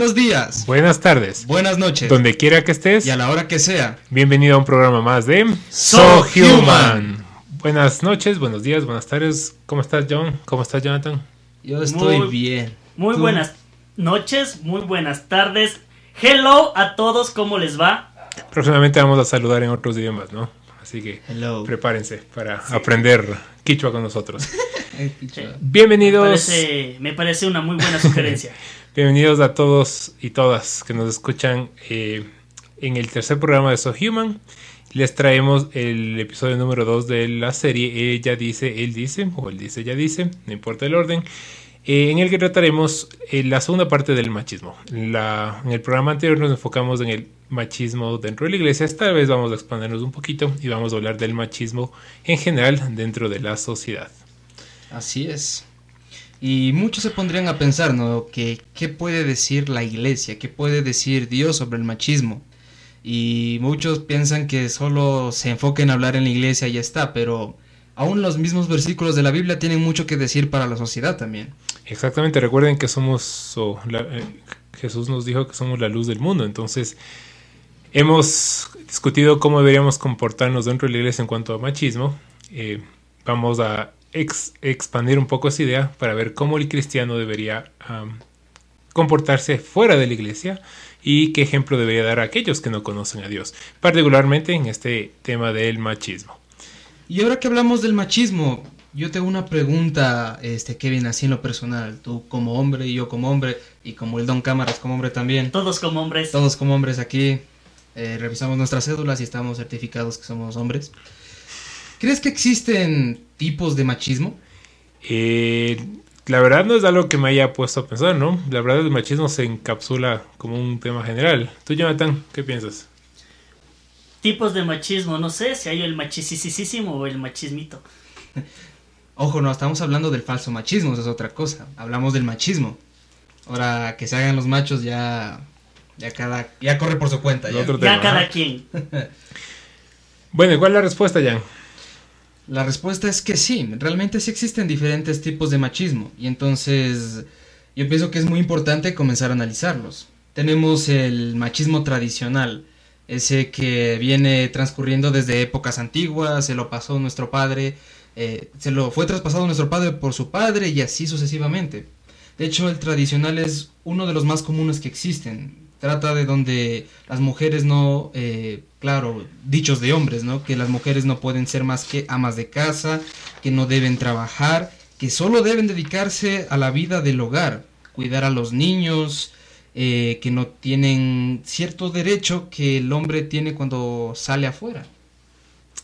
Buenos días. Buenas tardes. Buenas noches. Donde quiera que estés. Y a la hora que sea. Bienvenido a un programa más de So Human. Buenas noches, buenos días, buenas tardes. ¿Cómo estás, John? ¿Cómo estás, Jonathan? Yo estoy Muy- bien. Muy ¿Tú? buenas noches, muy buenas tardes. Hello a todos, ¿cómo les va? Próximamente vamos a saludar en otros idiomas, ¿no? Así que Hello. prepárense para aprender quichua con nosotros. Picha. Me Bienvenidos, parece, me parece una muy buena sugerencia. bienvenidos a todos y todas que nos escuchan eh, en el tercer programa de So Human. Les traemos el episodio número 2 de la serie Ella dice, él dice, o él dice, ella dice, no importa el orden, eh, en el que trataremos eh, la segunda parte del machismo. En el programa anterior nos enfocamos en el machismo dentro de la iglesia, esta vez vamos a expandirnos un poquito y vamos a hablar del machismo en general dentro de la sociedad. Así es. Y muchos se pondrían a pensar, ¿no? Que, ¿Qué puede decir la iglesia? ¿Qué puede decir Dios sobre el machismo? Y muchos piensan que solo se enfoca en hablar en la iglesia y ya está, pero aún los mismos versículos de la Biblia tienen mucho que decir para la sociedad también. Exactamente, recuerden que somos, eh, Jesús nos dijo que somos la luz del mundo, entonces hemos discutido cómo deberíamos comportarnos dentro de la iglesia en cuanto a machismo. Eh, vamos a ex- expandir un poco esa idea para ver cómo el cristiano debería comportarse fuera de la iglesia y qué ejemplo debería dar a aquellos que no conocen a Dios, particularmente en este tema del machismo. Y ahora que hablamos del machismo, yo tengo una pregunta, este, Kevin, así en lo personal. Tú como hombre y yo como hombre, y como el Don Cámaras como hombre también. Todos como hombres. Todos como hombres aquí eh, revisamos nuestras cédulas y estamos certificados que somos hombres. ¿Crees que existen tipos de machismo? Eh, la verdad no es algo que me haya puesto a pensar, ¿no? La verdad el machismo se encapsula como un tema general. Tú, Jonathan, ¿qué piensas? Tipos de machismo, no sé si hay el machisisísimo o el machismito. Ojo, no, estamos hablando del falso machismo, eso es otra cosa. Hablamos del machismo. Ahora que se hagan los machos ya ya cada ya corre por su cuenta. ya. Otro Ya tema, cada quien. Bueno, ¿y ¿cuál es la respuesta, Jan? La respuesta es que sí, realmente sí existen diferentes tipos de machismo y entonces yo pienso que es muy importante comenzar a analizarlos. Tenemos el machismo tradicional, ese que viene transcurriendo desde épocas antiguas, se lo pasó nuestro padre, eh, se lo fue traspasado nuestro padre por su padre y así sucesivamente. De hecho, el tradicional es uno de los más comunes que existen. Trata de donde las mujeres no, eh, claro, dichos de hombres, ¿no? Que las mujeres no pueden ser más que amas de casa, que no deben trabajar, que solo deben dedicarse a la vida del hogar, cuidar a los niños, eh, que no tienen cierto derecho que el hombre tiene cuando sale afuera.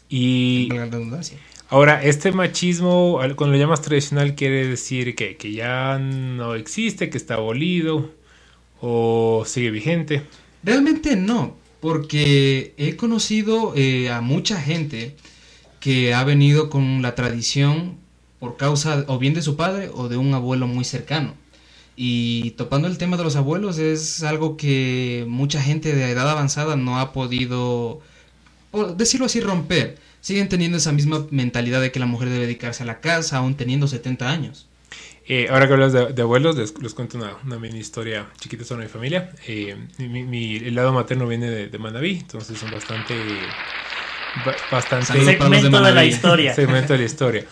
Y Valga la redundancia. ahora, este machismo, cuando lo llamas tradicional, quiere decir que, que ya no existe, que está abolido o sigue vigente. Realmente no, porque he conocido eh, a mucha gente que ha venido con la tradición por causa o bien de su padre o de un abuelo muy cercano. Y topando el tema de los abuelos es algo que mucha gente de edad avanzada no ha podido, por decirlo así, romper. Siguen teniendo esa misma mentalidad de que la mujer debe dedicarse a la casa, aún teniendo 70 años. Eh, ahora que hablas de, de abuelos, les, les cuento una, una mini historia chiquita sobre mi familia. Eh, mi, mi- el lado materno viene de, de Manaví, entonces son bastante... ba- bastante de Segmento de la historia. segmento de la historia.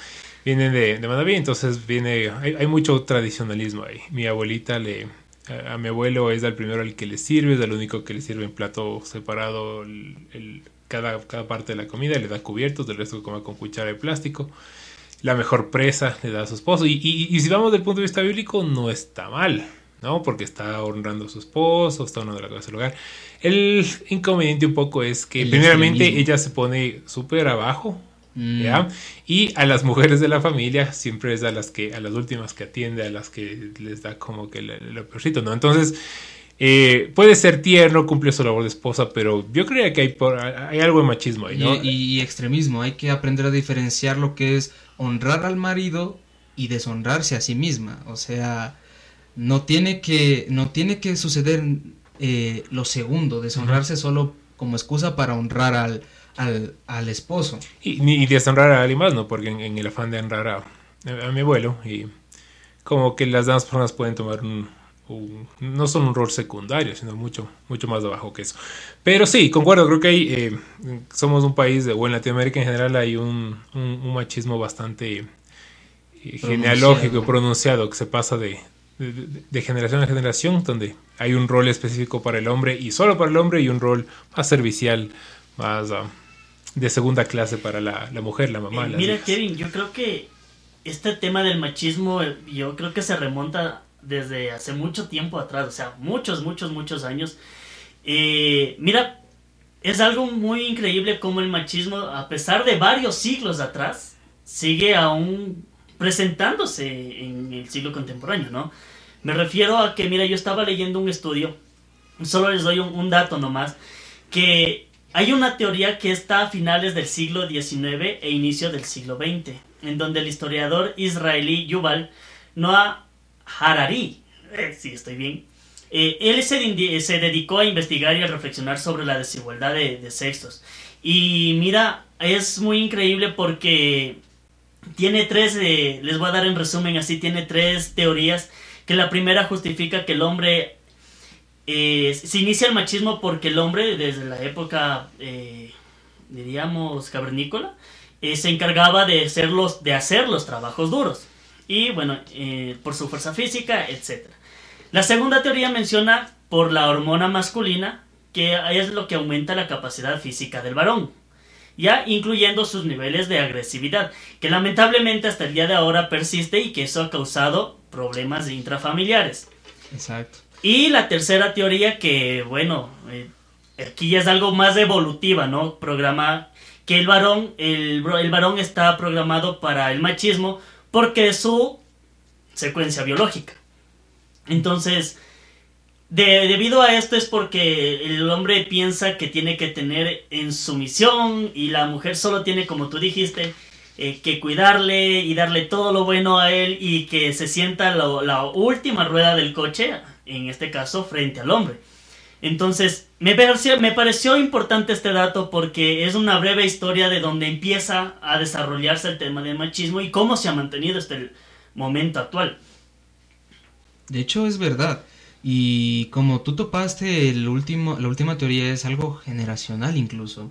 Vienen de, de Manaví, entonces viene, hay, hay mucho tradicionalismo ahí. Mi abuelita le, a, a mi abuelo es el primero al que le sirve, es el único que le sirve en plato separado el, el- cada, cada parte de la comida, le da cubiertos, del resto come con cuchara de plástico. La mejor presa le da a su esposo. Y, y- y si vamos del punto de vista bíblico, no está mal, ¿no? Porque está honrando a su esposo, está honrando la casa del hogar. El inconveniente un poco es que, El primeramente, ella se pone súper abajo, Mm. ¿ya? Y a las mujeres de la familia siempre es a las que, a las últimas que atiende, a las que les da como que lo, lo peorcito, ¿no? Entonces, eh, puede ser tierno, cumple su labor de esposa, pero yo creía que hay, por, hay algo de machismo ahí, ¿no? Y, y extremismo, hay que aprender a diferenciar lo que es honrar al marido y deshonrarse a sí misma. O sea, no tiene que, no tiene que suceder eh, lo segundo, deshonrarse solo como excusa para honrar al, al, al esposo. Y, ni y deshonrar a alguien más, ¿no? Porque en, en el afán de honrar a, a mi abuelo, y como que las demás personas pueden tomar un, no solo un rol secundario, sino mucho, mucho más abajo que eso. Pero sí, concuerdo, creo que hay, eh, somos un país, de, o en Latinoamérica en general hay un, machismo bastante eh, genealógico y pronunciado que se pasa de, de, generación a generación, donde hay un rol específico para el hombre y solo para el hombre y un rol más servicial, más ah, de segunda clase para la, mujer, la mamá. Eh, mira, Kevin, yo creo que este tema del machismo, yo creo que se remonta desde hace mucho tiempo atrás, o sea, muchos, muchos, muchos años. Eh, mira, es algo muy increíble como el machismo, a pesar de varios siglos atrás, sigue aún presentándose en el siglo contemporáneo, ¿no? Me refiero a que, mira, yo estaba leyendo un estudio, solo les doy un, dato nomás, que hay una teoría que está a finales del siglo XIX e inicio del siglo XX, en donde el historiador israelí Yuval Noah Harari, eh, si estoy bien, eh, él se, dedicó a investigar y a reflexionar sobre la desigualdad de, sexos. Y mira, es muy increíble porque tiene tres, eh, les voy a dar en resumen así, tiene tres teorías, que la primera justifica que el hombre, se inicia el machismo porque el hombre desde la época, diríamos, cavernícola, se encargaba de hacer, los, de hacer los trabajos duros y bueno, eh, por su fuerza física, etc. La segunda teoría menciona por la hormona masculina, que es lo que aumenta la capacidad física del varón, ya incluyendo sus niveles de agresividad, que lamentablemente hasta el día de ahora persiste y que eso ha causado problemas intrafamiliares. Exacto. Y la tercera teoría que, bueno, eh, aquí ya es algo más evolutiva, ¿no? Programa que el varón, el, el varón está programado para el machismo porque es su secuencia biológica. Entonces, debido a esto es porque el hombre piensa que tiene que tener en su misión y la mujer solo tiene, como tú dijiste, eh, que cuidarle y darle todo lo bueno a él y que se sienta la última rueda del coche, en este caso, frente al hombre. Entonces, me pareció, importante este dato porque es una breve historia de donde empieza a desarrollarse el tema del machismo y cómo se ha mantenido hasta el momento actual. De hecho, es verdad. Y como tú topaste, el último, la última teoría es algo generacional incluso.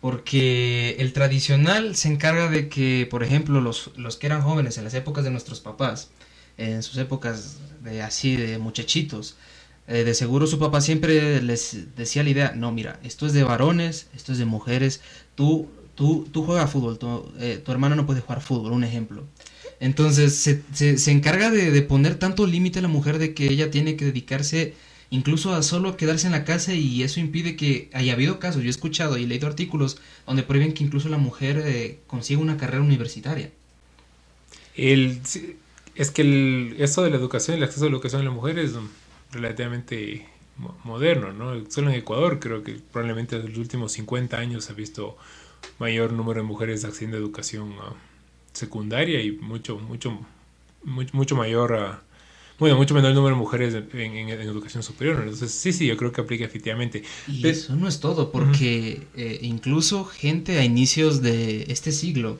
Porque el tradicional se encarga de que, por ejemplo, los, los que eran jóvenes en las épocas de nuestros papás, en sus épocas de así, de muchachitos, eh, de seguro su papá siempre les decía la idea, no, mira, esto es de varones, esto es de mujeres, tú, tú, tú juegas fútbol, tu, eh, tu hermana no puede jugar fútbol, un ejemplo. Entonces se, se, encarga de, poner tanto límite a la mujer de que ella tiene que dedicarse incluso a solo quedarse en la casa y eso impide que haya habido casos, yo he escuchado y leído artículos donde prohíben que incluso la mujer eh, consiga una carrera universitaria. El, es que el, esto de la educación, el acceso a la educación de las mujeres relativamente moderno, ¿no? Solo en Ecuador creo que probablemente en los últimos 50 años se ha visto mayor número de mujeres accediendo a educación ah, secundaria y mucho, mucho, mucho, mayor, uh, bueno, mucho menor número de mujeres en, educación superior. Entonces, sí, sí, yo creo que aplica efectivamente. Y eso no es todo, porque eh, incluso gente a inicios de este siglo,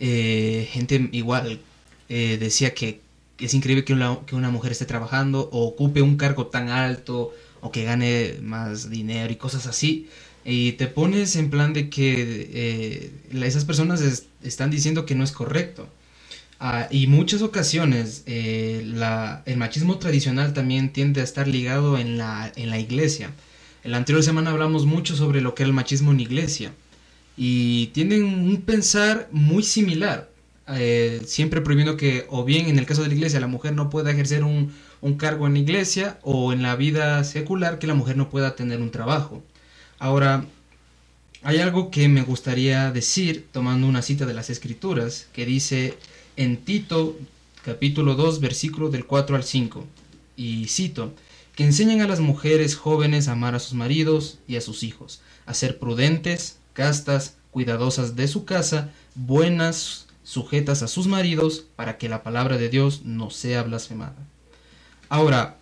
eh, gente igual eh, decía que es increíble que una, que una mujer esté trabajando o ocupe un cargo tan alto o que gane más dinero y cosas así. Y te pones en plan de que eh, esas personas están diciendo que no es correcto. Ah, y muchas ocasiones eh, el machismo tradicional también tiende a estar ligado en la, en la iglesia. La anterior semana hablamos mucho sobre lo que era el machismo en iglesia. Y tienen un pensar muy similar. Eh, siempre prohibiendo que, o bien en el caso de la iglesia, la mujer no pueda ejercer un, cargo en la iglesia, o en la vida secular, que la mujer no pueda tener un trabajo. Ahora, hay algo que me gustaría decir, tomando una cita de las Escrituras, que dice en Tito, capítulo 2, versículo del 4 al 5, y cito, que enseñen a las mujeres jóvenes a amar a sus maridos y a sus hijos, a ser prudentes, castas, cuidadosas de su casa, buenas, sujetas a sus maridos para que la palabra de Dios no sea blasfemada. Ahora,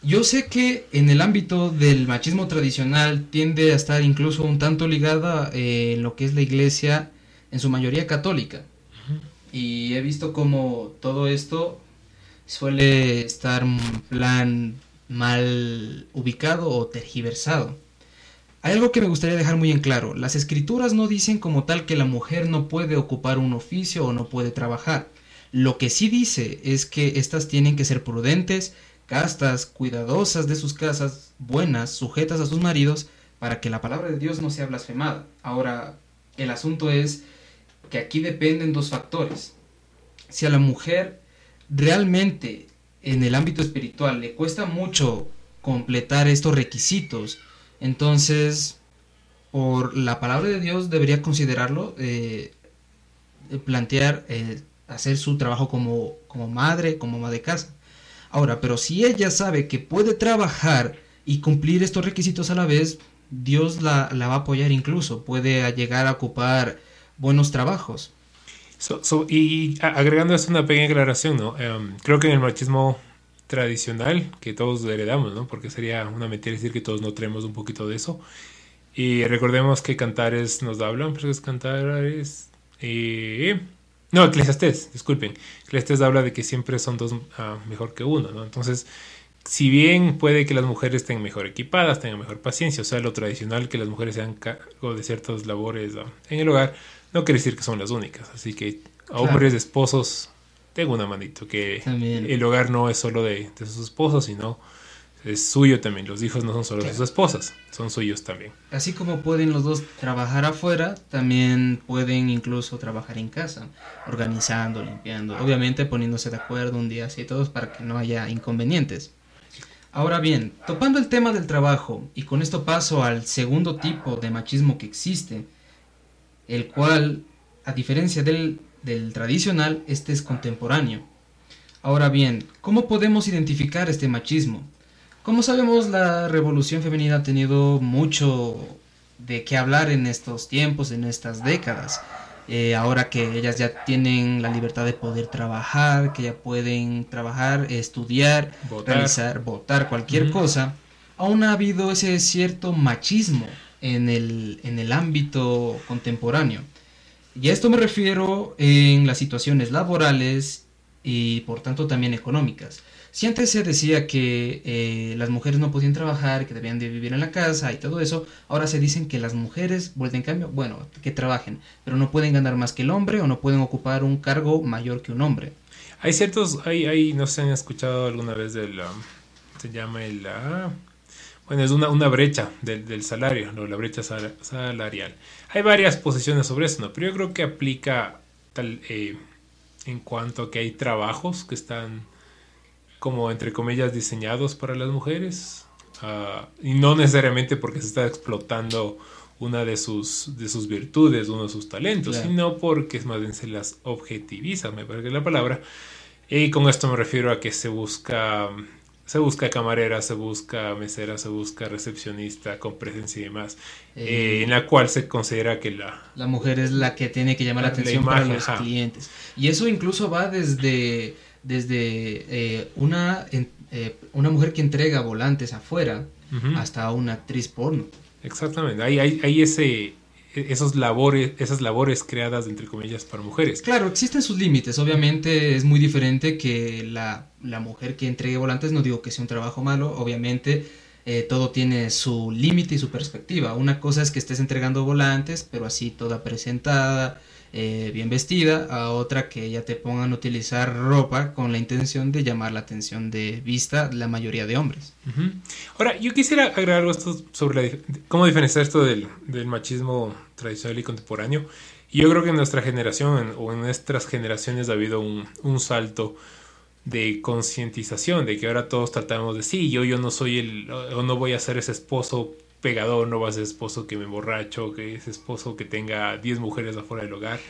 yo sé que en el ámbito del machismo tradicional tiende a estar incluso un tanto ligada eh, en lo que es la iglesia, en su mayoría católica. Y he visto como todo esto suele estar en plan mal ubicado o tergiversado. Algo que me gustaría dejar muy en claro. Las escrituras no dicen como tal que la mujer no puede ocupar un oficio o no puede trabajar. Lo que sí dice es que éstas tienen que ser prudentes, castas, cuidadosas de sus casas, buenas, sujetas a sus maridos, para que la palabra de Dios no sea blasfemada. Ahora, el asunto es que aquí dependen dos factores. Si a la mujer realmente en el ámbito espiritual le cuesta mucho completar estos requisitos, entonces por la palabra de Dios debería considerarlo, eh, plantear, eh, hacer su trabajo como, como madre, como madre de casa. Ahora, pero si ella sabe que puede trabajar y cumplir estos requisitos a la vez, Dios la, va a apoyar incluso, puede llegar a ocupar buenos trabajos. y agregando esto una pequeña aclaración, ¿no? Em, creo que en el machismo tradicional que todos heredamos, ¿no? Porque sería una mentira decir que todos no tenemos un poquito de eso. Y recordemos que Cantares nos hablan, pero es Cantares... Eh, no, Eclesiastés, disculpen. Eclesiastés habla de que siempre son dos ah, mejor que uno, ¿no? Entonces, si bien puede que las mujeres estén mejor equipadas, tengan mejor paciencia, o sea, lo tradicional que las mujeres sean cargo de ciertas labores en el hogar, no quiere decir que son las únicas. Así que a hombres, esposos, tengo una manito, que el hogar no es solo de, de, sus esposos, sino es suyo también. Los hijos no son solo de sus esposas, son suyos también. Así como pueden los dos trabajar afuera, también pueden incluso trabajar en casa, organizando, limpiando, obviamente poniéndose de acuerdo un día así todos para que no haya inconvenientes. Ahora bien, topando el tema del trabajo, y con esto paso al segundo tipo de machismo que existe, el cual, a diferencia del, tradicional, este es contemporáneo. Ahora bien, ¿cómo podemos identificar este machismo? Como sabemos, la revolución femenina ha tenido mucho de qué hablar en estos tiempos, en estas décadas. Eh, ahora que ellas ya tienen la libertad de poder trabajar, que ya pueden trabajar, estudiar, realizar, votar, cualquier cosa, aún ha habido ese cierto machismo en el, en el ámbito contemporáneo. Y a esto me refiero en las situaciones laborales y por tanto también económicas. Si antes se decía que eh, las mujeres no podían trabajar, que debían de vivir en la casa y todo eso, ahora se dicen que las mujeres, vuelven en cambio, bueno, que trabajen, pero no pueden ganar más que el hombre o no pueden ocupar un cargo mayor que un hombre. Hay ciertos, hay, hay no si han escuchado alguna vez del, um, se llama el, uh, bueno, es una, una brecha del, del salario, ¿no? la brecha salarial. Hay varias posiciones sobre eso, ¿no? pero yo creo que aplica tal, eh, en cuanto a que hay trabajos que están como entre comillas diseñados para las mujeres ah, y no necesariamente porque se está explotando una de sus, de sus virtudes, uno de sus talentos, sino porque más bien se las objetiviza, me parece la palabra. Y con esto me refiero a que se busca, se busca camarera, se busca mesera, se busca recepcionista con presencia y demás, eh, en la cual se considera que la... La mujer es la que tiene que llamar la, atención para los clientes. Y eso incluso va desde desde eh, una, eh, una mujer que entrega volantes afuera hasta una actriz porno. Exactamente, hay, hay, hay ese, esos labores, esas labores creadas, entre comillas, para mujeres. Claro, existen sus límites. Obviamente es muy diferente que la, la mujer que entregue volantes, no digo que sea un trabajo malo, obviamente eh, todo tiene su límite y su perspectiva. Una cosa es que estés entregando volantes, pero así toda presentada, eh, bien vestida, a otra que ya te pongan a utilizar ropa con la intención de llamar la atención de vista la mayoría de hombres. Ahora, yo quisiera agregar algo sobre cómo diferenciar esto del, machismo tradicional y contemporáneo. Y yo creo que en nuestra generación o en nuestras generaciones ha habido un, un salto de concientización, de que ahora todos tratamos de, sí, yo, yo no soy el, o no voy a ser ese esposo pegador, no va a ser esposo que me emborracho, que es esposo que tenga 10 mujeres afuera del hogar.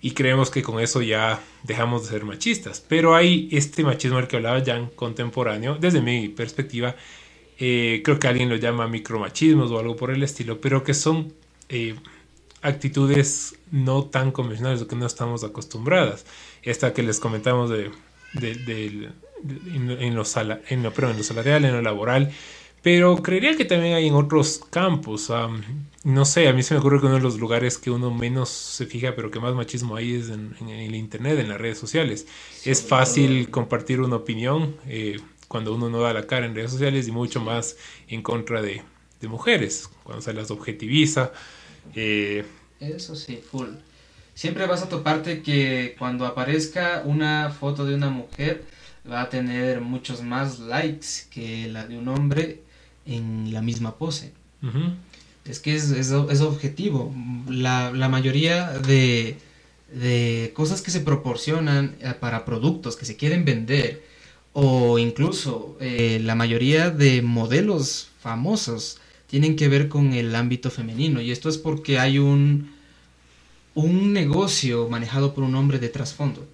Y creemos que con eso ya dejamos de ser machistas. Pero hay este machismo al que hablaba Jan contemporáneo, desde mi perspectiva, eh, creo que alguien lo llama micromachismos o algo por el estilo, pero que son eh, actitudes no tan convencionales o que no estamos acostumbradas. Esta que les comentamos de, en, lo en lo salarial, en lo laboral, Pero creería que también hay en otros campos. no sé, a mí se me ocurre que uno de los lugares que uno menos se fija, pero que más machismo hay es en, el Internet, en las redes sociales. es fácil compartir una opinión eh, cuando uno no da la cara en redes sociales y mucho más en contra de, mujeres, cuando se las objetiviza. Eh, Eso sí, full. Siempre vas a toparte que cuando aparezca una foto de una mujer va a tener muchos más likes que la de un hombre en la misma pose. Es que es, es, objetivo. La, mayoría de, de, cosas que se proporcionan eh, para productos que se quieren vender o incluso eh, la mayoría de modelos famosos tienen que ver con el ámbito femenino y esto es porque hay un, un negocio manejado por un hombre de trasfondo.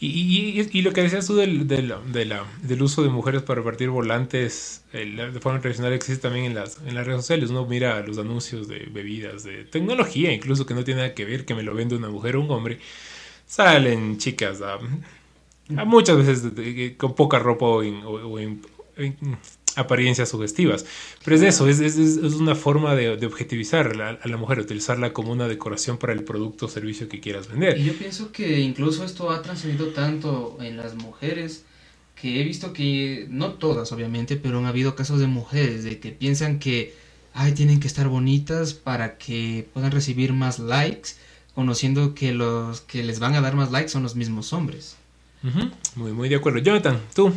Y, lo que decías tú del, del, del, uso de mujeres para repartir volantes de forma tradicional existe también en las, en las redes sociales. Uno mira los anuncios de bebidas, de tecnología, incluso que no tiene nada que ver que me lo vende una mujer o un hombre. Salen chicas a, muchas veces con poca ropa o, o en, apariencias sugestivas. Pero es eso, es, es, es una forma de, de objetivizar a la, mujer, utilizarla como una decoración para el producto o servicio que quieras vender. Y yo pienso que incluso esto ha trascendido tanto en las mujeres que he visto que, no todas obviamente, pero han habido casos de mujeres de que piensan que, ay, tienen que estar bonitas para que puedan recibir más likes, conociendo que los que les van a dar más likes son los mismos hombres. Muy, muy de acuerdo. Jonathan, tú,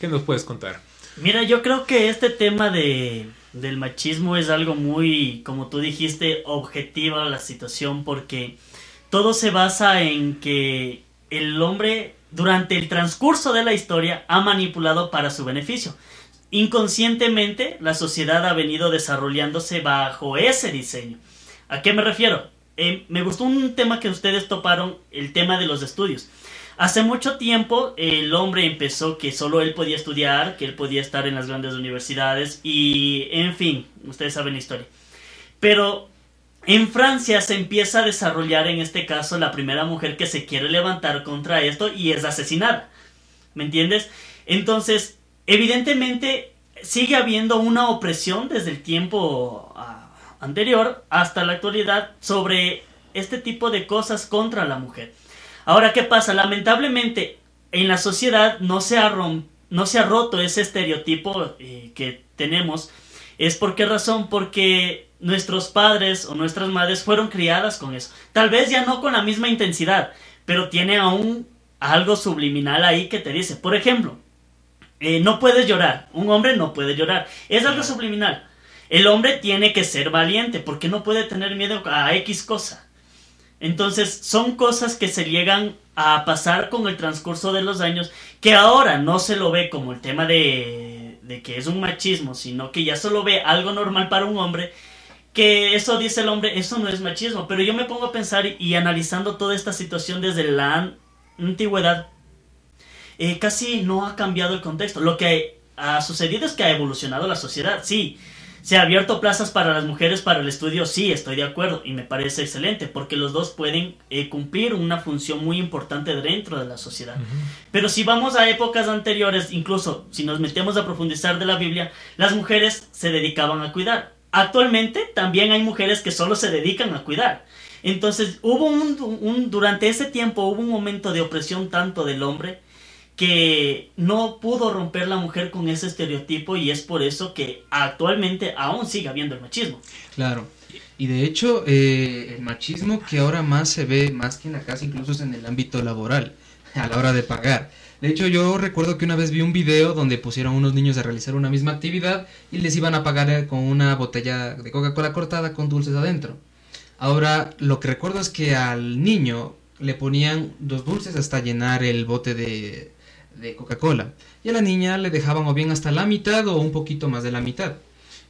¿qué nos puedes contar? Mira, yo creo que este tema de, del machismo es algo muy, como tú dijiste, objetiva la situación porque todo se basa en que el hombre durante el transcurso de la historia ha manipulado para su beneficio. Inconscientemente la sociedad ha venido desarrollándose bajo ese diseño. ¿A qué me refiero? Eh, me gustó un tema que ustedes toparon, el tema de los estudios. Hace mucho tiempo el hombre empezó que solo él podía estudiar, que él podía estar en las grandes universidades y, en fin, ustedes saben la historia. Pero en Francia se empieza a desarrollar en este caso la primera mujer que se quiere levantar contra esto y es asesinada. ¿Me entiendes? Entonces, evidentemente sigue habiendo una opresión desde el tiempo ah, anterior hasta la actualidad sobre este tipo de cosas contra la mujer. Ahora, ¿qué pasa? Lamentablemente, en la sociedad no se ha, no se ha roto ese estereotipo eh, que tenemos. ¿Es por qué razón? Porque nuestros padres o nuestras madres fueron criadas con eso. Tal vez ya no con la misma intensidad, pero tiene aún algo subliminal ahí que te dice. Por ejemplo, eh, no puedes llorar. Un hombre no puede llorar. Es algo subliminal. El hombre tiene que ser valiente porque no puede tener miedo a X cosa. Entonces son cosas que se llegan a pasar con el transcurso de los años, que ahora no se lo ve como el tema de, que es un machismo, sino que ya solo ve algo normal para un hombre, que eso dice el hombre, eso no es machismo, pero yo me pongo a pensar y, analizando toda esta situación desde la antigüedad, eh, casi no ha cambiado el contexto. Lo que ha sucedido es que ha evolucionado la sociedad, sí, ¿Se ha abierto plazas para las mujeres para el estudio? Sí, estoy de acuerdo y me parece excelente porque los dos pueden eh, cumplir una función muy importante dentro de la sociedad. Pero si vamos a épocas anteriores, incluso si nos metemos a profundizar de la Biblia, las mujeres se dedicaban a cuidar. Actualmente también hay mujeres que solo se dedican a cuidar. Entonces hubo un durante ese tiempo hubo un momento de opresión tanto del hombre que no pudo romper la mujer con ese estereotipo y es por eso que actualmente aún sigue habiendo el machismo. Claro. Y de hecho, eh, el machismo que ahora más se ve, más que en la casa, incluso es en el ámbito laboral, a la hora de pagar. De hecho, yo recuerdo que una vez vi un video donde pusieron unos niños a realizar una misma actividad y les iban a pagar eh, con una botella de Coca-Cola cortada con dulces adentro. Ahora, lo que recuerdo es que al niño le ponían dos dulces hasta llenar el bote de, de Coca-Cola. Y a la niña le dejaban o bien hasta la mitad o un poquito más de la mitad.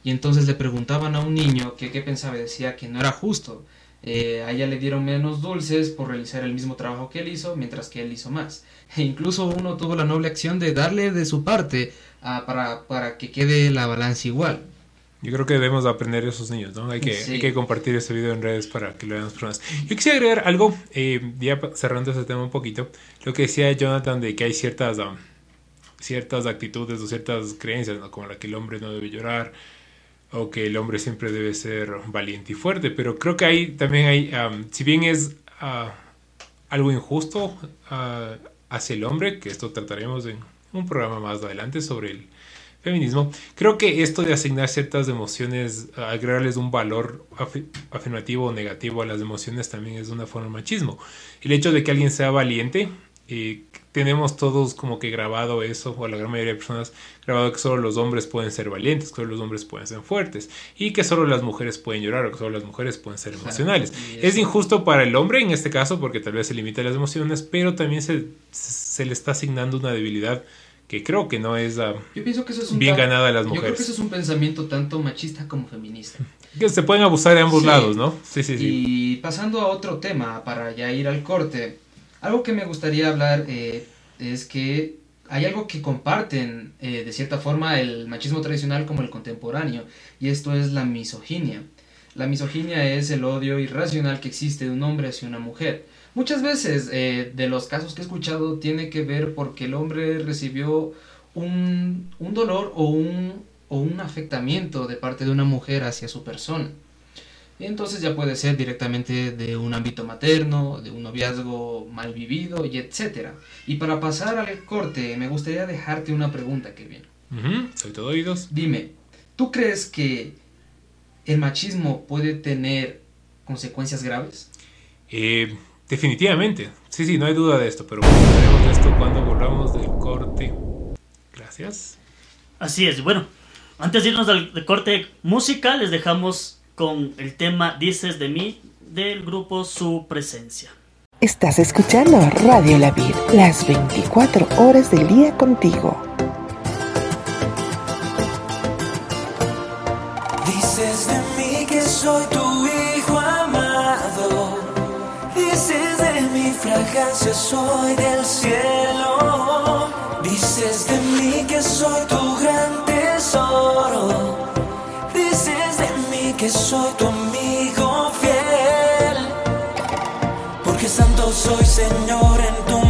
Y entonces le preguntaban a un niño que qué pensaba decía que no era justo. Eh, a ella le dieron menos dulces por realizar el mismo trabajo que él hizo, mientras que él hizo más. E incluso uno tuvo la noble acción de darle de su parte ah, para, para que quede la balanza igual. Yo creo que debemos aprender esos niños, ¿no? Hay que, hay que compartir este video en redes para que lo vean las personas. Yo quisiera agregar algo, eh, ya cerrando ese tema un poquito, lo que decía Jonathan de que hay ciertas, um, ciertas actitudes o ciertas creencias, como la que el hombre no debe llorar o que el hombre siempre debe ser valiente y fuerte, pero creo que ahí también hay, si bien es ah, algo injusto ah, hacia el hombre, que esto trataremos en un programa más adelante sobre el feminismo, creo que esto de asignar ciertas emociones, agregarles un valor afirmativo o negativo a las emociones también es una forma de machismo. El hecho de que alguien sea valiente, eh, tenemos todos como que grabado eso, o la gran mayoría de personas grabado que solo los hombres pueden ser valientes, que solo los hombres pueden ser fuertes, y que solo las mujeres pueden llorar, o que solo las mujeres pueden ser emocionales. Es injusto para el hombre en este caso, porque tal vez se limita las emociones, pero también se, se le está asignando una debilidad que creo que no es ah, bien ganada a las mujeres. Yo creo que eso es un pensamiento tanto machista como feminista. Que se pueden abusar de ambos lados, ¿no? Sí, sí, sí. Y pasando a otro tema, para ya ir al corte, algo que me gustaría hablar eh, es que hay algo que comparten eh, de cierta forma el machismo tradicional como el contemporáneo, y esto es la misoginia. La misoginia es el odio irracional que existe de un hombre hacia una mujer. Muchas veces eh, de los casos que he escuchado tiene que ver porque el hombre recibió un, un dolor o un, o un afectamiento de parte de una mujer hacia su persona. Entonces ya puede ser directamente de un ámbito materno, de un noviazgo mal vivido y etcétera. Y para pasar al corte, me gustaría dejarte una pregunta, Kevin. Soy todo oídos. Dime, ¿tú crees que el machismo puede tener consecuencias graves? Eh, definitivamente. Sí, sí, no hay duda de esto, pero hablaremos de esto cuando volvamos del corte. Gracias. Así es, bueno, antes de irnos al corte musical, les dejamos con el tema Dices de mí del grupo Su Presencia. Estás escuchando Radio La Vid, las 24 horas del día contigo. Dices de mí que soy tu soy del cielo. Dices de mí que soy tu gran tesoro que soy tu amigo fiel. Porque santo soy Señor en tu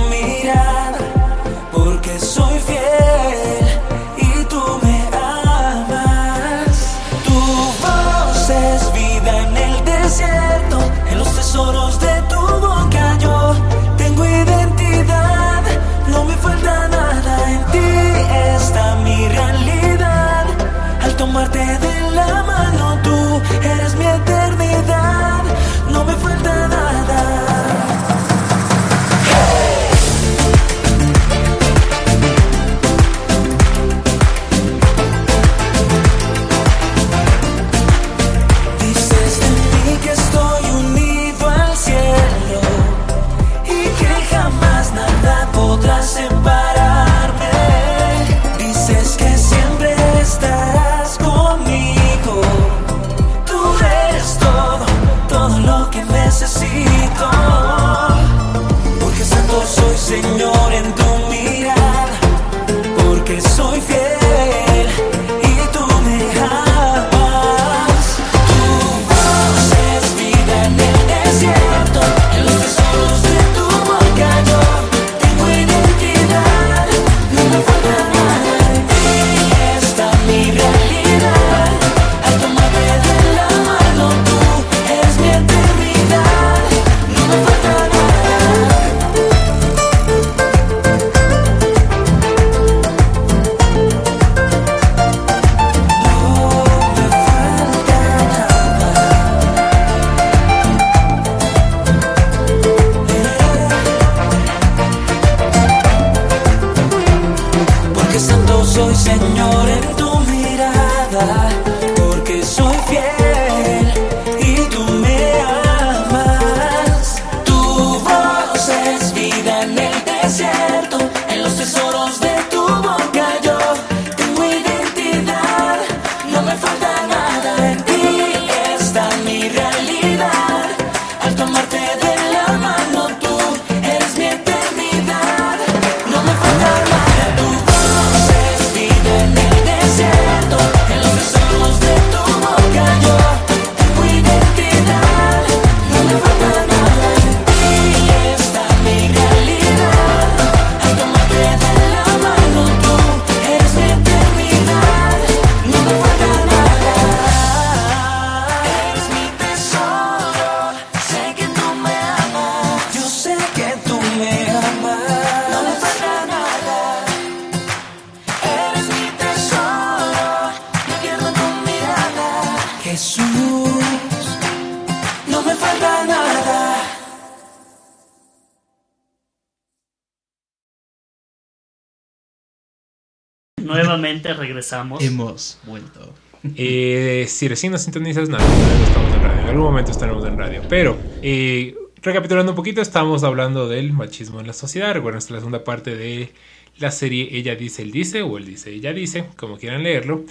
Nuevamente regresamos. Hemos vuelto. Eh, si recién nos sintonizas, nada, no estamos en radio. En algún momento estaremos en radio. Pero, eh, recapitulando un poquito, estamos hablando del machismo en la sociedad. Recuerden, esta es la segunda parte de la serie Ella dice, él dice, o él dice, ella dice, como quieran leerlo.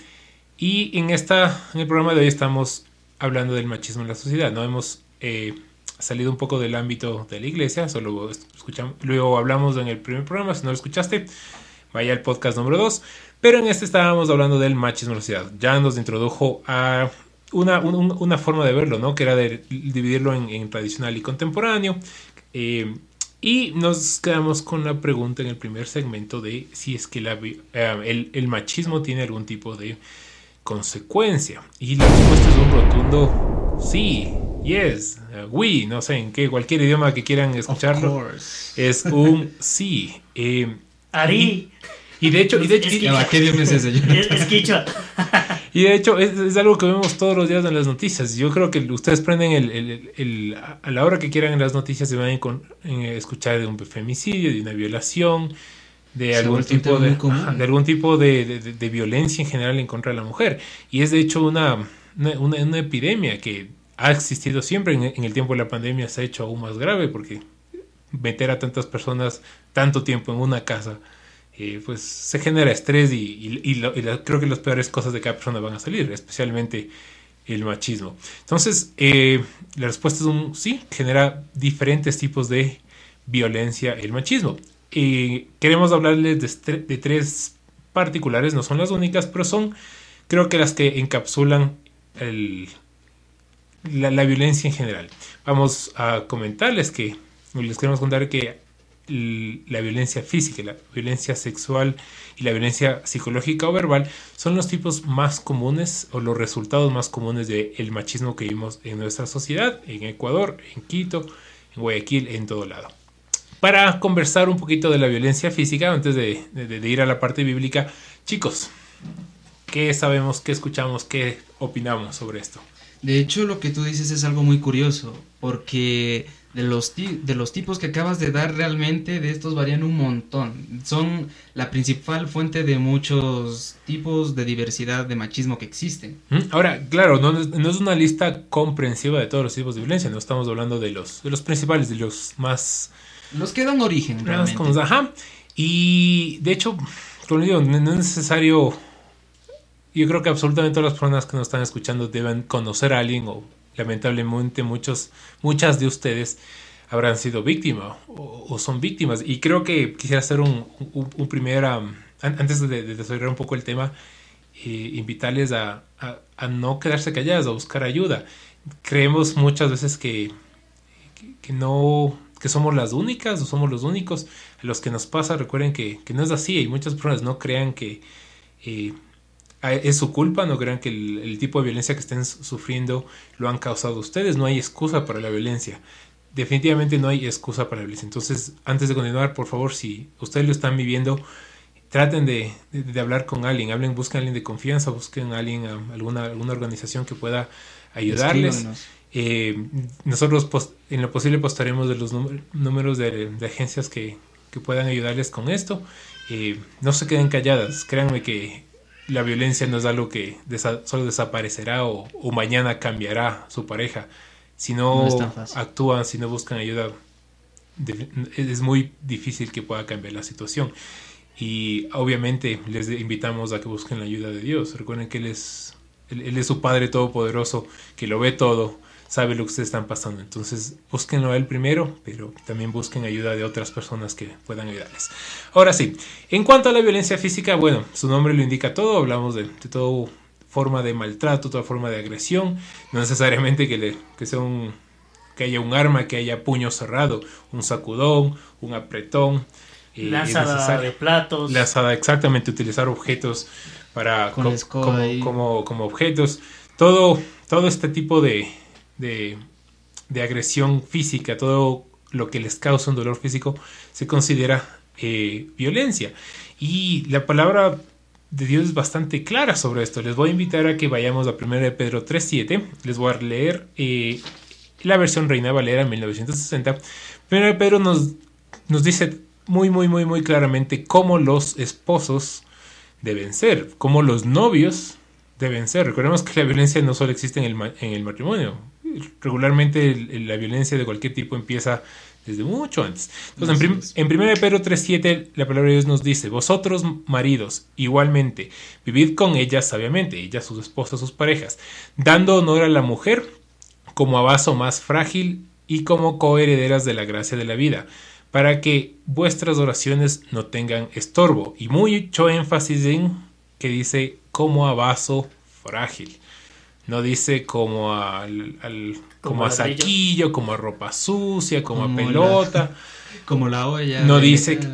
Y en, esta, en el programa de hoy estamos hablando del machismo en la sociedad. No hemos eh, salido un poco del ámbito de la iglesia, solo escuchamos, luego hablamos en el primer programa, si no lo escuchaste, vaya al podcast número 2. Pero en este estábamos hablando del machismo en la sociedad. Ya nos introdujo a una, un- una forma de verlo, ¿no? Que era de dividirlo en, en tradicional y contemporáneo. Eh, y nos quedamos con la pregunta en el primer segmento de si es que la eh, el, el machismo tiene algún tipo de consecuencia. Y la respuesta es un rotundo sí, yes, uh, we, no sé, en qué, cualquier idioma que quieran escucharlo, es un sí. Eh, Ari, y de hecho, y de hecho, Es y- de hecho, es, es algo que vemos todos los días en las noticias. Yo creo que ustedes prenden el, el- el- el- a la hora que quieran en las noticias se van a escuchar de un femicidio, de una violación, de algún tipo de, ajá, algún tipo de, de- de- de violencia en general en contra de la mujer. Y es de hecho una, una, una- una epidemia que ha existido siempre. En, en el tiempo de la pandemia se ha hecho aún más grave porque meter a tantas personas tanto tiempo en una casa eh, pues se genera estrés y, creo que las peores cosas de cada persona van a salir, especialmente el machismo. Entonces, eh, la respuesta es un sí, genera diferentes tipos de violencia el machismo. Eh, queremos hablarles de, tres particulares, no son las únicas, pero son creo que las que encapsulan la violencia en general. Vamos a comentarles que, les queremos contar que la violencia física, la violencia sexual y la violencia psicológica o verbal son los tipos más comunes o los resultados más comunes del machismo que vimos en nuestra sociedad, en Ecuador, en Quito, en Guayaquil, en todo lado. Para conversar un poquito de la violencia física, antes de, de- de ir a la parte bíblica, chicos, ¿qué sabemos, qué escuchamos, qué opinamos sobre esto? De hecho, lo que tú dices es algo muy curioso, porque de los, ti- de los tipos que acabas de dar realmente, de estos varían un montón. Son la principal fuente de muchos tipos de diversidad de machismo que existen. Ahora, claro, no, es- no es una lista comprensiva de todos los tipos de violencia, no estamos hablando de los, de los principales, de los más Los que dan origen realmente. como- ajá. Y de hecho, como digo, no es necesario. Yo creo que absolutamente todas las personas que nos están escuchando deben conocer a alguien, o lamentablemente muchos, muchas de ustedes habrán sido víctimas o, son víctimas. Y creo que quisiera hacer un, un, primer. um, an- antes de, de desarrollar un poco el tema, eh, invitarles a, a- no quedarse calladas, a buscar ayuda. Creemos muchas veces que, que, no que somos las únicas o somos los únicos a los que nos pasa recuerden que, que no es así y muchas personas no crean que eh, es su culpa no crean que el, el tipo de violencia que estén su- sufriendo lo han causado ustedes no hay excusa para la violencia. Definitivamente no hay excusa para la violencia. Entonces antes de continuar por favor si ustedes lo están viviendo traten de, de- de hablar con alguien hablen busquen a alguien de confianza busquen a alguien a alguna alguna organización que pueda ayudarles. Eh, nosotros en lo posible postaremos de los númer- números de, de agencias que, que puedan ayudarles con esto. Eh, no se queden calladas, créanme que la violencia no es algo que desa- solo desaparecerá o, o mañana cambiará su pareja. Si no, actúan, si no buscan ayuda, de- es muy difícil que pueda cambiar la situación. Y obviamente les invitamos a que busquen la ayuda de Dios. Recuerden que Él es, él, él es su Padre Todopoderoso, que lo ve todo, sabe lo que ustedes están pasando. Entonces, búsquenlo a Él primero, pero también busquen ayuda de otras personas que puedan ayudarles. Ahora sí, en cuanto a la violencia física, bueno, su nombre lo indica todo, hablamos de, de toda forma de maltrato, toda forma de agresión, no necesariamente que, le, que sea un, que haya un arma, que haya puño cerrado, un sacudón, un apretón. eh, Lanzada de platos. Lanzada, exactamente, utilizar objetos para Con co- como, como, como objetos. Todo, todo este tipo de, de, de agresión física, todo lo que les causa un dolor físico, se considera eh, violencia. Y la palabra de Dios es bastante clara sobre esto. Les voy a invitar a que vayamos a 1 de Pedro 3.7. Les voy a leer eh, la versión Reina Valera en 1960. 1 de Pedro nos, nos dice muy, muy, muy, muy claramente cómo los esposos deben ser, cómo los novios deben ser. Recordemos que la violencia no solo existe en el, en el matrimonio. Regularmente el- la violencia de cualquier tipo empieza desde mucho antes. Entonces, en, prim- en 1 Pedro 3.7 la palabra de Dios nos dice, vosotros maridos, igualmente, vivid con ellas sabiamente, ellas sus esposas, sus parejas, dando honor a la mujer como a vaso más frágil y como coherederas de la gracia de la vida, para que vuestras oraciones no tengan estorbo. Y mucho énfasis en que dice como a vaso frágil. No dice como al, al- como, Como a saquillo, como a ropa sucia, como, Como a la- pelota. Como la olla. No de dice, que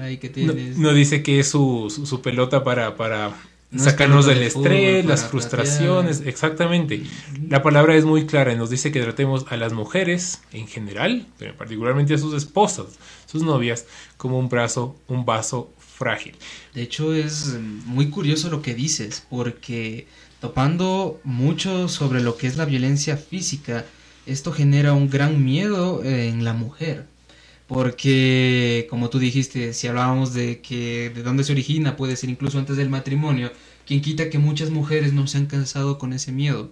no, tienes. no dice que es su, su, su pelota para, para No sacarnos del de estrés, fútbol, las frustraciones. platear. Exactamente. La palabra es muy clara y nos dice que tratemos a las mujeres en general, pero particularmente a sus esposas, sus novias, como un brazo, un vaso frágil. De hecho, es muy curioso lo que dices, porque topando mucho sobre lo que es la violencia física, esto genera un gran miedo eh, en la mujer. Porque, como tú dijiste, si hablábamos de que de dónde se origina, puede ser incluso antes del matrimonio, quien quita que muchas mujeres no se han cansado con ese miedo.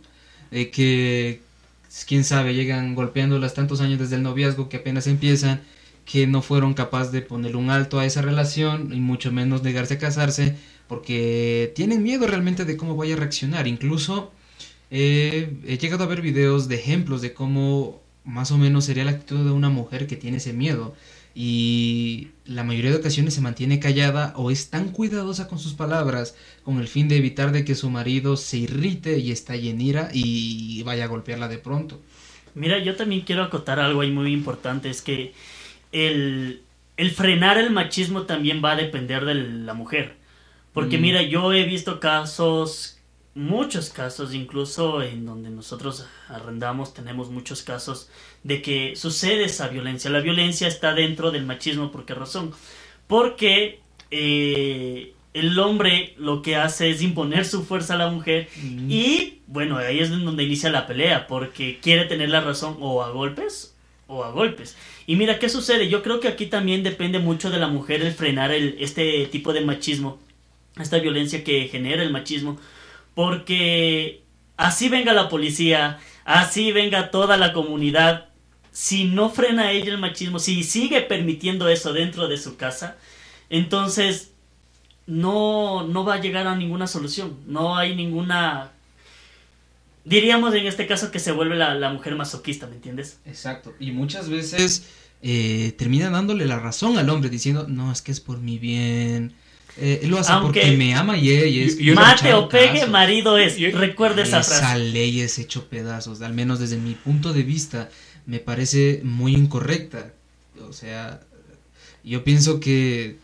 De que, quién sabe, llegan golpeándolas tantos años desde el noviazgo que apenas empiezan que no fueron capaces de poner un alto a esa relación y mucho menos negarse a casarse porque tienen miedo realmente de cómo vaya a reaccionar. Incluso eh, he llegado a ver videos de ejemplos de cómo más o menos sería la actitud de una mujer que tiene ese miedo y la mayoría de ocasiones se mantiene callada o es tan cuidadosa con sus palabras con el fin de evitar de que su marido se irrite y estalle en ira y vaya a golpearla de pronto. Mira, yo también quiero acotar algo ahí muy importante, es que el, el frenar el machismo también va a depender de la mujer. Porque Mm. mira, yo he visto casos, muchos casos, incluso en donde nosotros arrendamos, tenemos muchos casos de que sucede esa violencia. La violencia está dentro del machismo, ¿por qué razón? Porque eh, el hombre lo que hace es imponer su fuerza a la mujer y bueno, ahí es donde inicia la pelea, porque quiere tener la razón o a golpes o a golpes. Y mira, ¿qué sucede? Yo creo que aquí también depende mucho de la mujer el frenar el, este tipo de machismo, esta violencia que genera el machismo, porque así venga la policía, así venga toda la comunidad, si no frena ella el machismo, si sigue permitiendo eso dentro de su casa, entonces no, no va a llegar a ninguna solución, no hay ninguna... Diríamos en este caso que se vuelve la, mujer masoquista, ¿me entiendes? Exacto. Y muchas veces eh, terminan dándole la razón al hombre diciendo, no, es que es por mi bien. Eh, él lo hace Aunque- porque me ama y ella es... Yo- yo- Mate o caso. pegue, marido es. Yo- Recuerda esa Esa frase. ley es hecho pedazos, al menos desde mi punto de vista, me parece muy incorrecta. O sea, yo pienso que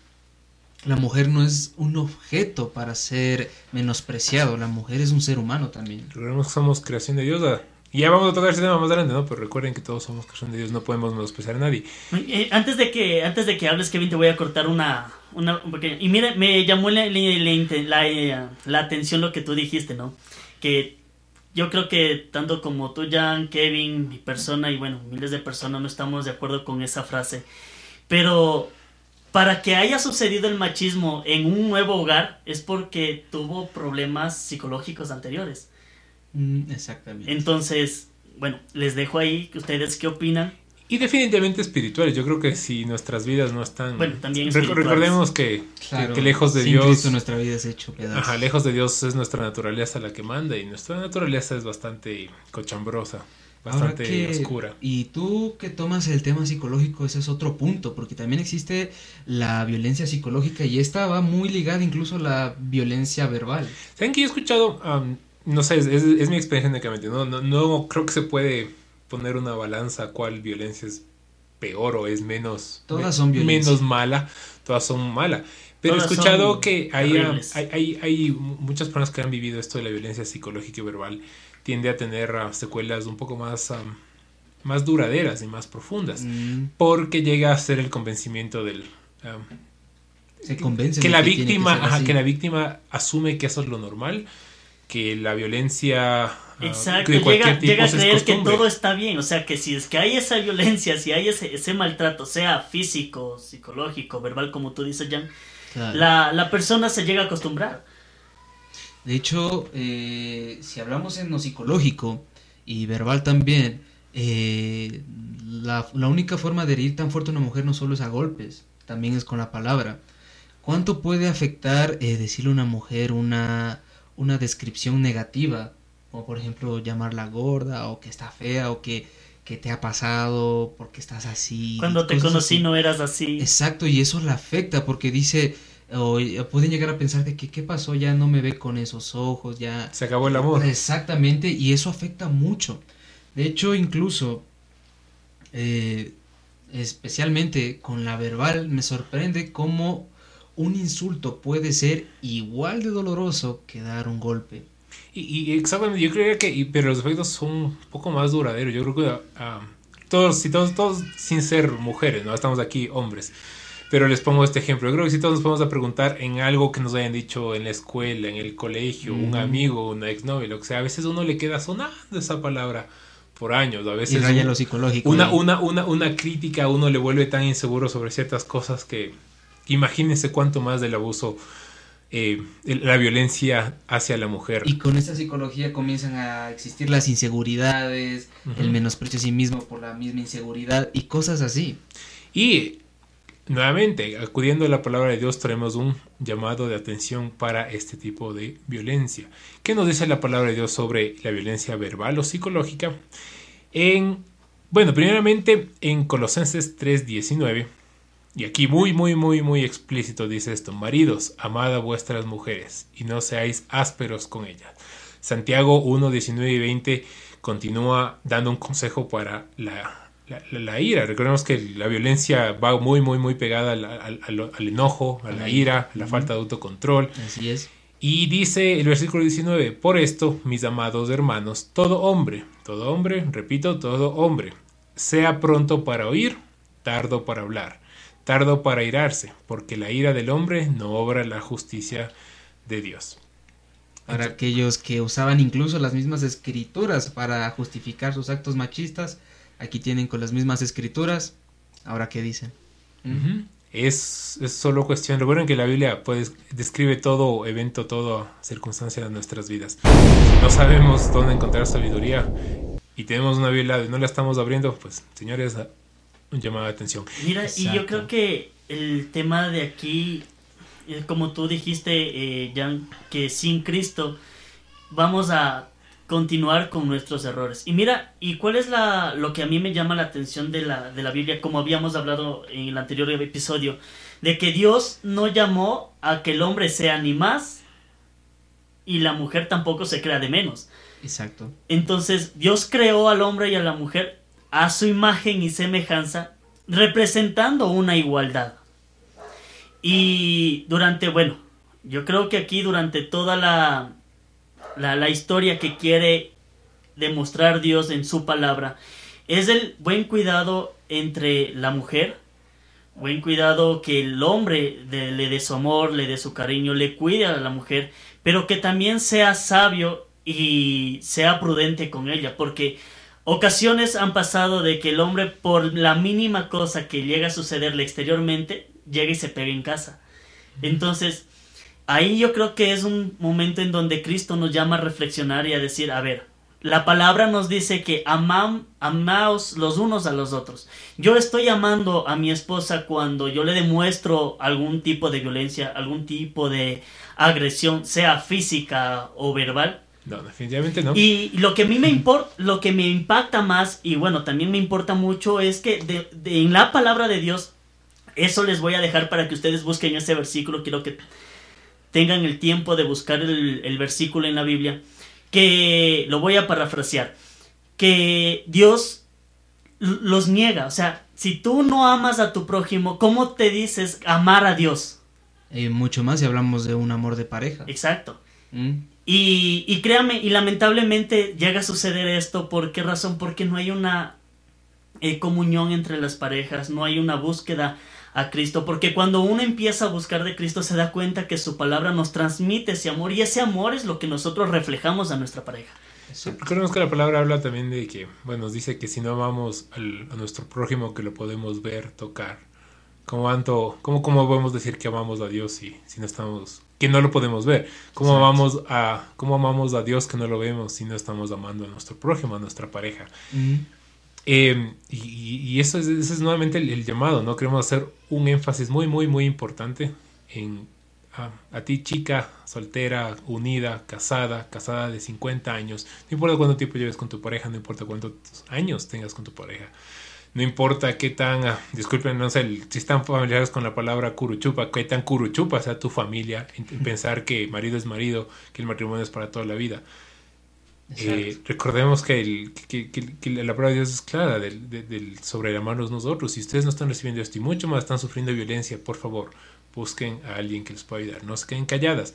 la mujer no es un objeto para ser menospreciado, la mujer es un ser humano también. Recordemos que somos creación de Dios. Y ya vamos a tocar ese tema más adelante, ¿no? Pero recuerden que todos somos creación de Dios, no podemos menospreciar a nadie. Eh, antes de que antes de que hables, Kevin, te voy a cortar una, una un pequeño- Y mira, me llamó la, la, la atención lo que tú dijiste, ¿no? Que yo creo que tanto como tú, Jan, Kevin, mi persona y bueno, miles de personas no estamos de acuerdo con esa frase. Pero para que haya sucedido el machismo en un nuevo hogar es porque tuvo problemas psicológicos anteriores. Mm, exactamente. Entonces, bueno, les dejo ahí, ustedes qué opinan. Y definitivamente espirituales. Yo creo que si nuestras vidas no están. Bueno, también recordemos que, que- Claro, que lejos de sin Dios. Cristo nuestra vida es hecho pedazos. Ajá, lejos de Dios es nuestra naturaleza la que manda. Y nuestra naturaleza es bastante cochambrosa, bastante que- oscura. Y tú que tomas el tema psicológico, ese es otro punto, porque también existe la violencia psicológica y esta va muy ligada incluso a la violencia verbal. ¿Saben que yo he escuchado? No sé, es, es- es mi experiencia únicamente. No, no, no creo que se puede poner una balanza cuál violencia es peor o es menos, Todas son violencia. menos mala. Todas son malas. Pero Todas he escuchado que hay, terribles. hay, hay, hay muchas personas que han vivido esto de la violencia psicológica y verbal. Tiende a tener ah, secuelas un poco más, am, más duraderas y más profundas. Mm, Porque llega a ser el convencimiento del... Se convence que de la víctima, ajá, que la víctima asume que eso es lo normal, que la violencia ah, Exacto, llega, a creer que todo está bien. O sea, que si es que hay esa violencia, si hay ese, ese maltrato, sea físico, psicológico, verbal, como tú dices, Jan, Claro. la, la persona se llega a acostumbrar. De hecho, eh, si hablamos en lo psicológico y verbal también, eh, la, la única forma de herir tan fuerte a una mujer no solo es a golpes, también es con la palabra. ¿Cuánto puede afectar eh, decirle a una mujer una, una descripción negativa? Como por ejemplo llamarla gorda o que está fea o que, que te ha pasado porque estás así. Cuando te conocí así. no eras así. Exacto, y eso la afecta porque dice, o pueden llegar a pensar de que qué pasó, ya no me ve con esos ojos, ya... Se acabó el amor. Exactamente, y eso afecta mucho. De hecho, incluso, eh, especialmente con la verbal, me sorprende cómo un insulto puede ser igual de doloroso que dar un golpe. Y, y exactamente, yo creo que, y- pero los efectos son un poco más duraderos. Yo creo que ah, todos, si todos, todos sin ser mujeres, no estamos aquí hombres. Pero les pongo este ejemplo. Yo creo que si todos nos podemos a preguntar en algo que nos hayan dicho en la escuela, en el colegio, un Ujú. amigo, una exnovia, lo que sea. A veces uno le queda sonando esa palabra por años. A Y veces raya un- lo psicológico. una, ahí. una, una, una crítica a uno le vuelve tan inseguro sobre ciertas cosas que imagínense cuánto más del abuso, eh, la violencia hacia la mujer. Y con esta psicología comienzan a existir las inseguridades, el menosprecio a sí mismo por la misma inseguridad y cosas así. Y nuevamente, acudiendo a la palabra de Dios, traemos un llamado de atención para este tipo de violencia. ¿Qué nos dice la palabra de Dios sobre la violencia verbal o psicológica? En, bueno, primeramente en Colosenses 3:19, y aquí muy, muy, muy, muy explícito dice esto, maridos, amad a vuestras mujeres y no seáis ásperos con ellas. Santiago 1, 19 y 20 continúa dando un consejo para la, la, la- la ira. Recordemos que la violencia va muy, muy, muy pegada al, al- al- al enojo, a la ira, a la falta de autocontrol. Así es. Y dice el versículo 19, por esto, mis amados hermanos, todo hombre, todo hombre, repito, todo hombre, sea pronto para oír, tardo para hablar, tardo para irarse, porque la ira del hombre no obra la justicia de Dios. Para aquellos que usaban incluso las mismas escrituras para justificar sus actos machistas, aquí tienen con las mismas escrituras. Ahora, ¿qué dicen? Es, es solo cuestión. Recuerden que la Biblia pues, describe todo evento, toda circunstancia de nuestras vidas. Si no sabemos dónde encontrar sabiduría y tenemos una Biblia y no la estamos abriendo, pues, señores, un llamado de atención. Mira, y yo creo que el tema de aquí, eh, como tú dijiste, eh, Jan, que sin Cristo vamos a continuar con nuestros errores. Y mira, ¿y cuál es la, lo que a mí me llama la atención de la, de la Biblia, como habíamos hablado en el anterior episodio, de que Dios no llamó a que el hombre sea ni más y la mujer tampoco se crea de menos. Exacto. Entonces Dios creó al hombre y a la mujer a su imagen y semejanza, representando una igualdad. Y durante, bueno, yo creo que aquí durante toda la, la, historia que quiere demostrar Dios en su palabra, es el buen cuidado entre la mujer, buen cuidado que el hombre le dé su amor, le dé su cariño, le cuide a la mujer, pero que también sea sabio y sea prudente con ella, porque ocasiones han pasado de que el hombre por la mínima cosa que llega a sucederle exteriormente, llega y se pega en casa. Entonces, ahí yo creo que es un momento en donde Cristo nos llama a reflexionar y a decir, a ver, la palabra nos dice que amam, amaos los unos a los otros. Yo estoy amando a mi esposa cuando yo le demuestro algún tipo de violencia, algún tipo de agresión, sea física o verbal. No, definitivamente no. Y lo que a mí me importa, lo que me impacta más, y bueno, también me importa mucho, es que de- de- en la palabra de Dios, eso les voy a dejar para que ustedes busquen ese versículo. Quiero que tengan el tiempo de buscar el, el versículo en la Biblia. Que lo voy a parafrasear. Que Dios los niega. O sea, si tú no amas a tu prójimo, ¿cómo te dices amar a Dios? Eh, mucho más si hablamos de un amor de pareja. Exacto. ¿Mm? Y, y créame, y lamentablemente llega a suceder esto. ¿Por qué razón? Porque no hay una eh, comunión entre las parejas, no hay una búsqueda a Cristo, porque cuando uno empieza a buscar de Cristo se da cuenta que su palabra nos transmite ese amor y ese amor es lo que nosotros reflejamos a nuestra pareja. Recordemos que la palabra habla también de que, bueno, nos dice que si no amamos a nuestro prójimo que lo podemos ver, tocar, ¿cómo, tanto, cómo, podemos decir que amamos a Dios si no estamos, que no lo podemos ver? ¿Cómo Exacto. amamos, a, ¿Cómo amamos a Dios que no lo vemos si no estamos amando a nuestro prójimo, a nuestra pareja? Eh, y, y- y eso es, ese es nuevamente el, el llamado, ¿no? Queremos hacer un énfasis muy, muy, muy importante en a, a ti, chica, soltera, unida, casada, casada de 50 años. No importa cuánto tiempo lleves con tu pareja, no importa cuántos años tengas con tu pareja. No importa qué tan, ah, disculpen, no sé, si están familiares con la palabra curuchupa, qué tan curuchupa sea tu familia, en, en pensar que marido es marido, que el matrimonio es para toda la vida. Eh, recordemos que, el, que, que- que la palabra de Dios es clara del, de- del sobre el amarnos nosotros. Si ustedes no están recibiendo esto y mucho más están sufriendo violencia, por favor, busquen a alguien que les pueda ayudar. No se queden calladas.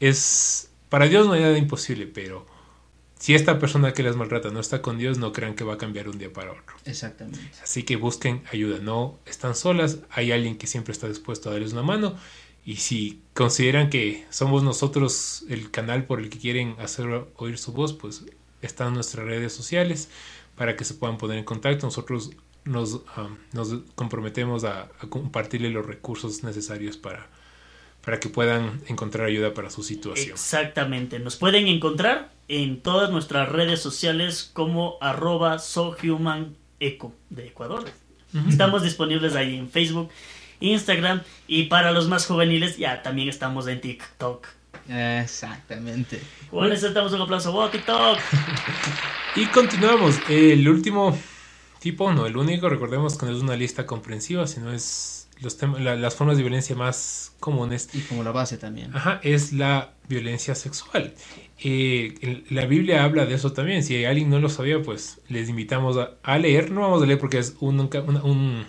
Es para Dios no hay nada imposible, pero si esta persona que las maltrata no está con Dios, no crean que va a cambiar un día para otro. Exactamente. Así que busquen ayuda. No están solas. Hay alguien que siempre está dispuesto a darles una mano. Y si consideran que somos nosotros el canal por el que quieren hacer oír su voz, pues están nuestras redes sociales para que se puedan poner en contacto. Nosotros nos, um, nos comprometemos a, a compartirle los recursos necesarios para, para que puedan encontrar ayuda para su situación. Exactamente. Nos pueden encontrar en todas nuestras redes sociales como arroba sohumaneco de Ecuador. Estamos disponibles ahí en Facebook, Instagram y para los más juveniles ya también estamos en TikTok. Exactamente. Bueno, necesitamos un aplauso. ¡Wow, TikTok! Y continuamos. El último tipo, no el único, recordemos que no es una lista comprensiva, sino es los la- las formas de violencia más comunes. Y como la base también. Ajá, es la violencia sexual. Eh, la Biblia habla de eso también. Si alguien no lo sabía, pues les invitamos a, a leer. No vamos a leer porque es un- una, un-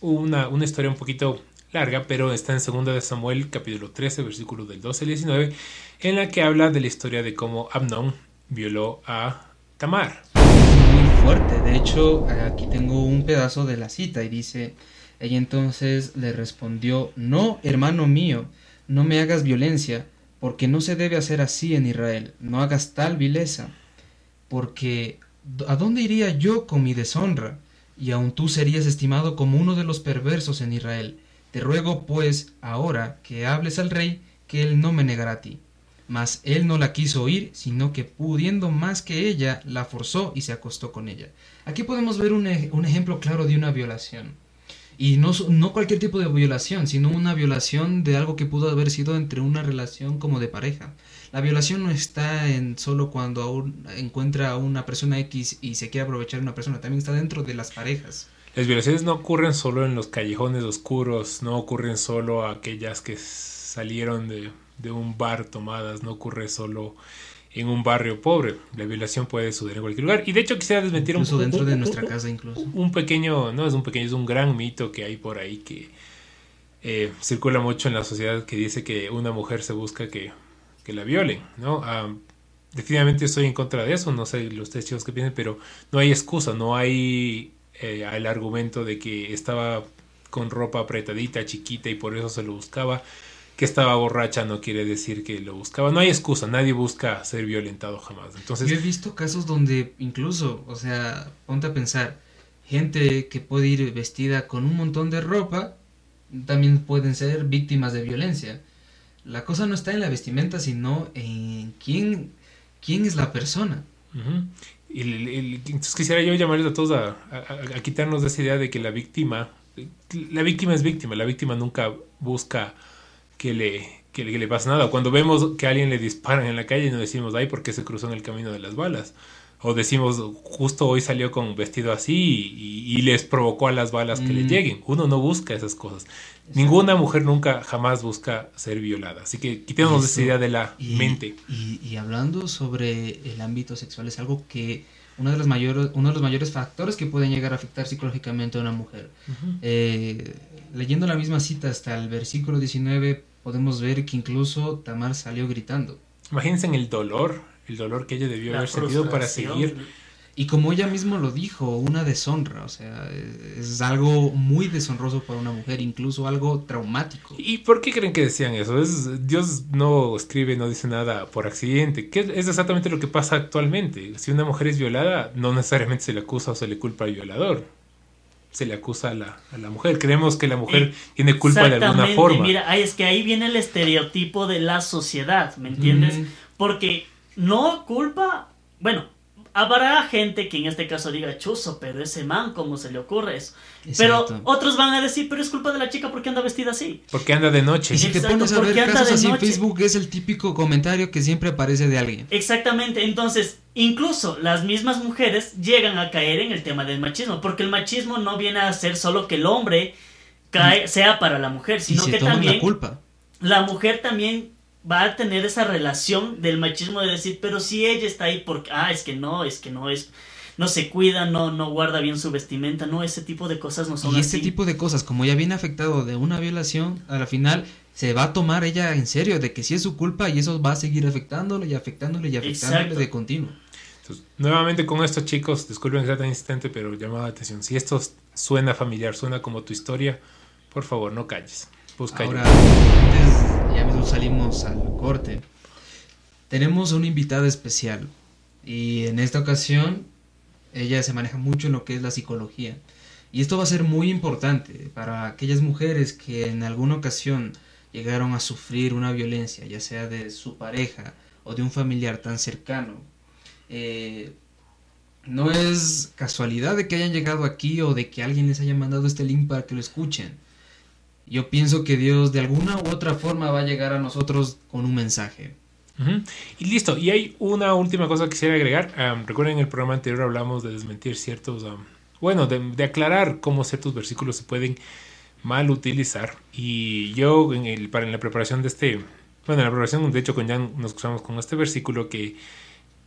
una, una historia un poquito larga, pero está en 2 de Samuel, capítulo 13, versículos del 12 al 19, en la que habla de la historia de cómo Amnón violó a Tamar. Muy fuerte. De hecho, aquí tengo un pedazo de la cita y dice, ella entonces le respondió, no, hermano mío, no me hagas violencia, porque no se debe hacer así en Israel, no hagas tal vileza, porque ¿a dónde iría yo con mi deshonra? Y aun tú serías estimado como uno de los perversos en Israel. Te ruego, pues, ahora que hables al rey, que él no me negará a ti. Mas él no la quiso oír, sino que pudiendo más que ella, la forzó y se acostó con ella. Aquí podemos ver un, ej- un ejemplo claro de una violación. Y no, no cualquier tipo de violación, sino una violación de algo que pudo haber sido entre una relación como de pareja. La violación no está en solo cuando aún encuentra a una persona X y se quiere aprovechar de una persona, también está dentro de las parejas. Las violaciones no ocurren solo en los callejones oscuros, no ocurren solo aquellas que salieron de, de un bar tomadas, no ocurre solo en un barrio pobre. La violación puede suceder en cualquier lugar. Y de hecho quisiera desmentir un Incluso dentro un- de un- nuestra casa incluso. un pequeño, no es un pequeño, es un gran mito que hay por ahí que eh, circula mucho en la sociedad que dice que una mujer se busca que, que la violen, ¿no? Ah, definitivamente estoy en contra de eso, no sé los chicos que piensan, pero no hay excusa, no hay eh, el argumento de que estaba con ropa apretadita, chiquita y por eso se lo buscaba. Que estaba borracha no quiere decir que lo buscaba. No hay excusa, nadie busca ser violentado jamás. Entonces, Yo he visto casos donde incluso, o sea, ponte a pensar, gente que puede ir vestida con un montón de ropa, también pueden ser víctimas de violencia. La cosa no está en la vestimenta, sino en quién, quién es la persona. Ujú. Y el- el- entonces quisiera yo llamarles a todos a, a- a quitarnos de esa idea de que la víctima, la víctima es víctima, la víctima nunca busca que le, que le, que le pase nada. Cuando vemos que a alguien le disparan en la calle no decimos, ay, ¿por qué se cruzó en el camino de las balas? O decimos, justo hoy salió con vestido así y, y les provocó a las balas que le Mm. lleguen. Uno no busca esas cosas. Ninguna mujer nunca jamás busca ser violada. Así que quitemos esa idea de la Y, mente. y hablando sobre el ámbito sexual, es algo que uno de los mayores, uno de los mayores factores que pueden llegar a afectar psicológicamente a una mujer. Eh, leyendo la misma cita hasta el versículo 19, podemos ver que incluso Tamar salió gritando. Imagínense en el dolor, el dolor que ella debió La haber sentido para seguir Y como ella mismo lo dijo, una deshonra, o sea, es algo muy deshonroso para una mujer, incluso algo traumático. ¿Y por qué creen que decían eso? Es, Dios no escribe, no dice nada por accidente. ¿Qué es exactamente lo que pasa actualmente? Si una mujer es violada, no necesariamente se le acusa o se le culpa al violador. Se le acusa a la, a la mujer. Creemos que la mujer tiene culpa de alguna forma. Mira, ahí es que ahí viene el estereotipo de la sociedad, ¿me entiendes? Mm. Porque no culpa, bueno, habrá gente que en este caso diga chuzo, pero ese man, ¿cómo se le ocurre eso? Exacto. Pero otros van a decir, pero es culpa de la chica porque anda vestida así. Porque anda de noche. Y si te pones a ¿por ver casos así en? Facebook, es el típico comentario que siempre aparece de alguien. Exactamente, entonces, incluso las mismas mujeres llegan a caer en el tema del machismo, porque el machismo no viene a ser solo que el hombre cae, sea para la mujer, Y sino se que toman también la culpa. la mujer también va a tener esa relación del machismo de decir, pero si ella está ahí porque, ah, es que no, es que no es, no se cuida, no, no guarda bien su vestimenta, no, ese tipo de cosas no son Y así. este tipo de cosas, como ya viene afectado de una violación, a la final se va a tomar ella en serio de que sí es su culpa y eso va a seguir afectándole y afectándole y afectándole Exacto. de continuo. Entonces, nuevamente con esto, chicos, disculpen que sea tan insistente, pero llamada la atención. Si esto suena familiar, suena como tu historia, por favor, no calles. Busca Ahora, ayuda. antes, ya mismo salimos al corte. Tenemos una invitada especial y en esta ocasión ella se maneja mucho en lo que es la psicología. Y esto va a ser muy importante para aquellas mujeres que en alguna ocasión llegaron a sufrir una violencia, ya sea de su pareja o de un familiar tan cercano. Eh, no es casualidad de que hayan llegado aquí o de que alguien les haya mandado este link para que lo escuchen. Yo pienso que Dios de alguna u otra forma va a llegar a nosotros con un mensaje. Y listo. Y hay una última cosa que quisiera agregar. Recuerden, en el programa anterior hablamos de desmentir ciertos. bueno, de, de aclarar cómo ciertos versículos se pueden mal utilizar. Y yo, en, el, para, en la preparación de este. Bueno, en la preparación, de hecho, con Jan nos cruzamos con este versículo que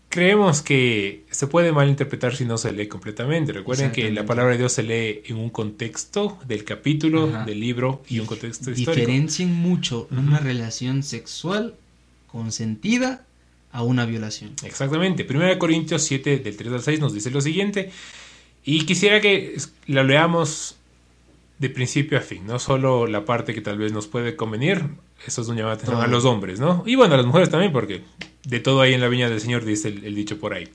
creemos que se puede malinterpretar si no se lee completamente. Recuerden que la palabra de Dios se lee en un contexto del capítulo, Ajá. del libro y un contexto histórico. Diferencien mucho una relación sexual consentida a una violación. Exactamente. 1 Corintios 7 del 3 al 6 nos dice lo siguiente. Y quisiera que lo leamos de principio a fin, no solo la parte que tal vez nos puede convenir, eso es un llamado a los hombres, ¿no? Y bueno, a las mujeres también, porque de todo hay en la viña del Señor, dice el, dicho por ahí.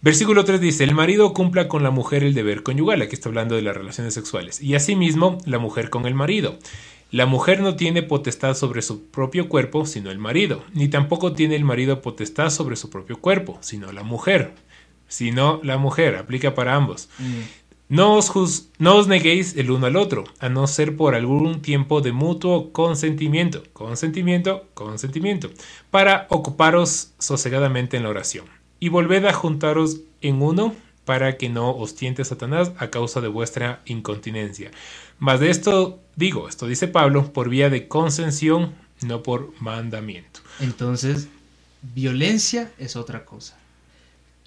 Versículo 3 dice, el marido cumpla con la mujer el deber conyugal, aquí está hablando de las relaciones sexuales, y asimismo la mujer con el marido. La mujer no tiene potestad sobre su propio cuerpo, sino el marido, ni tampoco tiene el marido potestad sobre su propio cuerpo, sino la mujer. Sino la mujer, aplica para ambos. No os, no os neguéis el uno al otro, a no ser por algún tiempo de mutuo consentimiento, consentimiento, consentimiento, para ocuparos sosegadamente en la oración. Y volved a juntaros en uno para que no os tiente Satanás a causa de vuestra incontinencia. Mas de esto digo, esto dice Pablo, por vía de consensión, no por mandamiento. Entonces, violencia es otra cosa.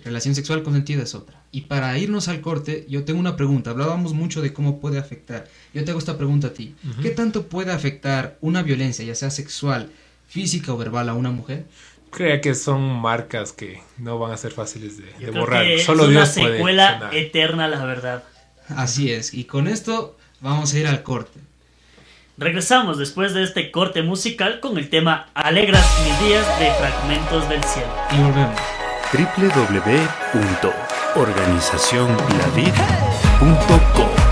Relación sexual consentida es otra. Y para irnos al corte, yo tengo una pregunta. Hablábamos mucho de cómo puede afectar. Yo te hago esta pregunta a ti. ¿Qué tanto puede afectar una violencia, ya sea sexual, física o verbal, a una mujer? Crea que son marcas que no van a ser fáciles de, creo borrar. Solo es Dios una puede secuela sanar. eterna, la verdad. Así es. Y con esto vamos a ir al corte. Regresamos después de este corte musical con el tema Alegras mis días de Fragmentos del Cielo. Y volvemos. www.organizacionlavid.com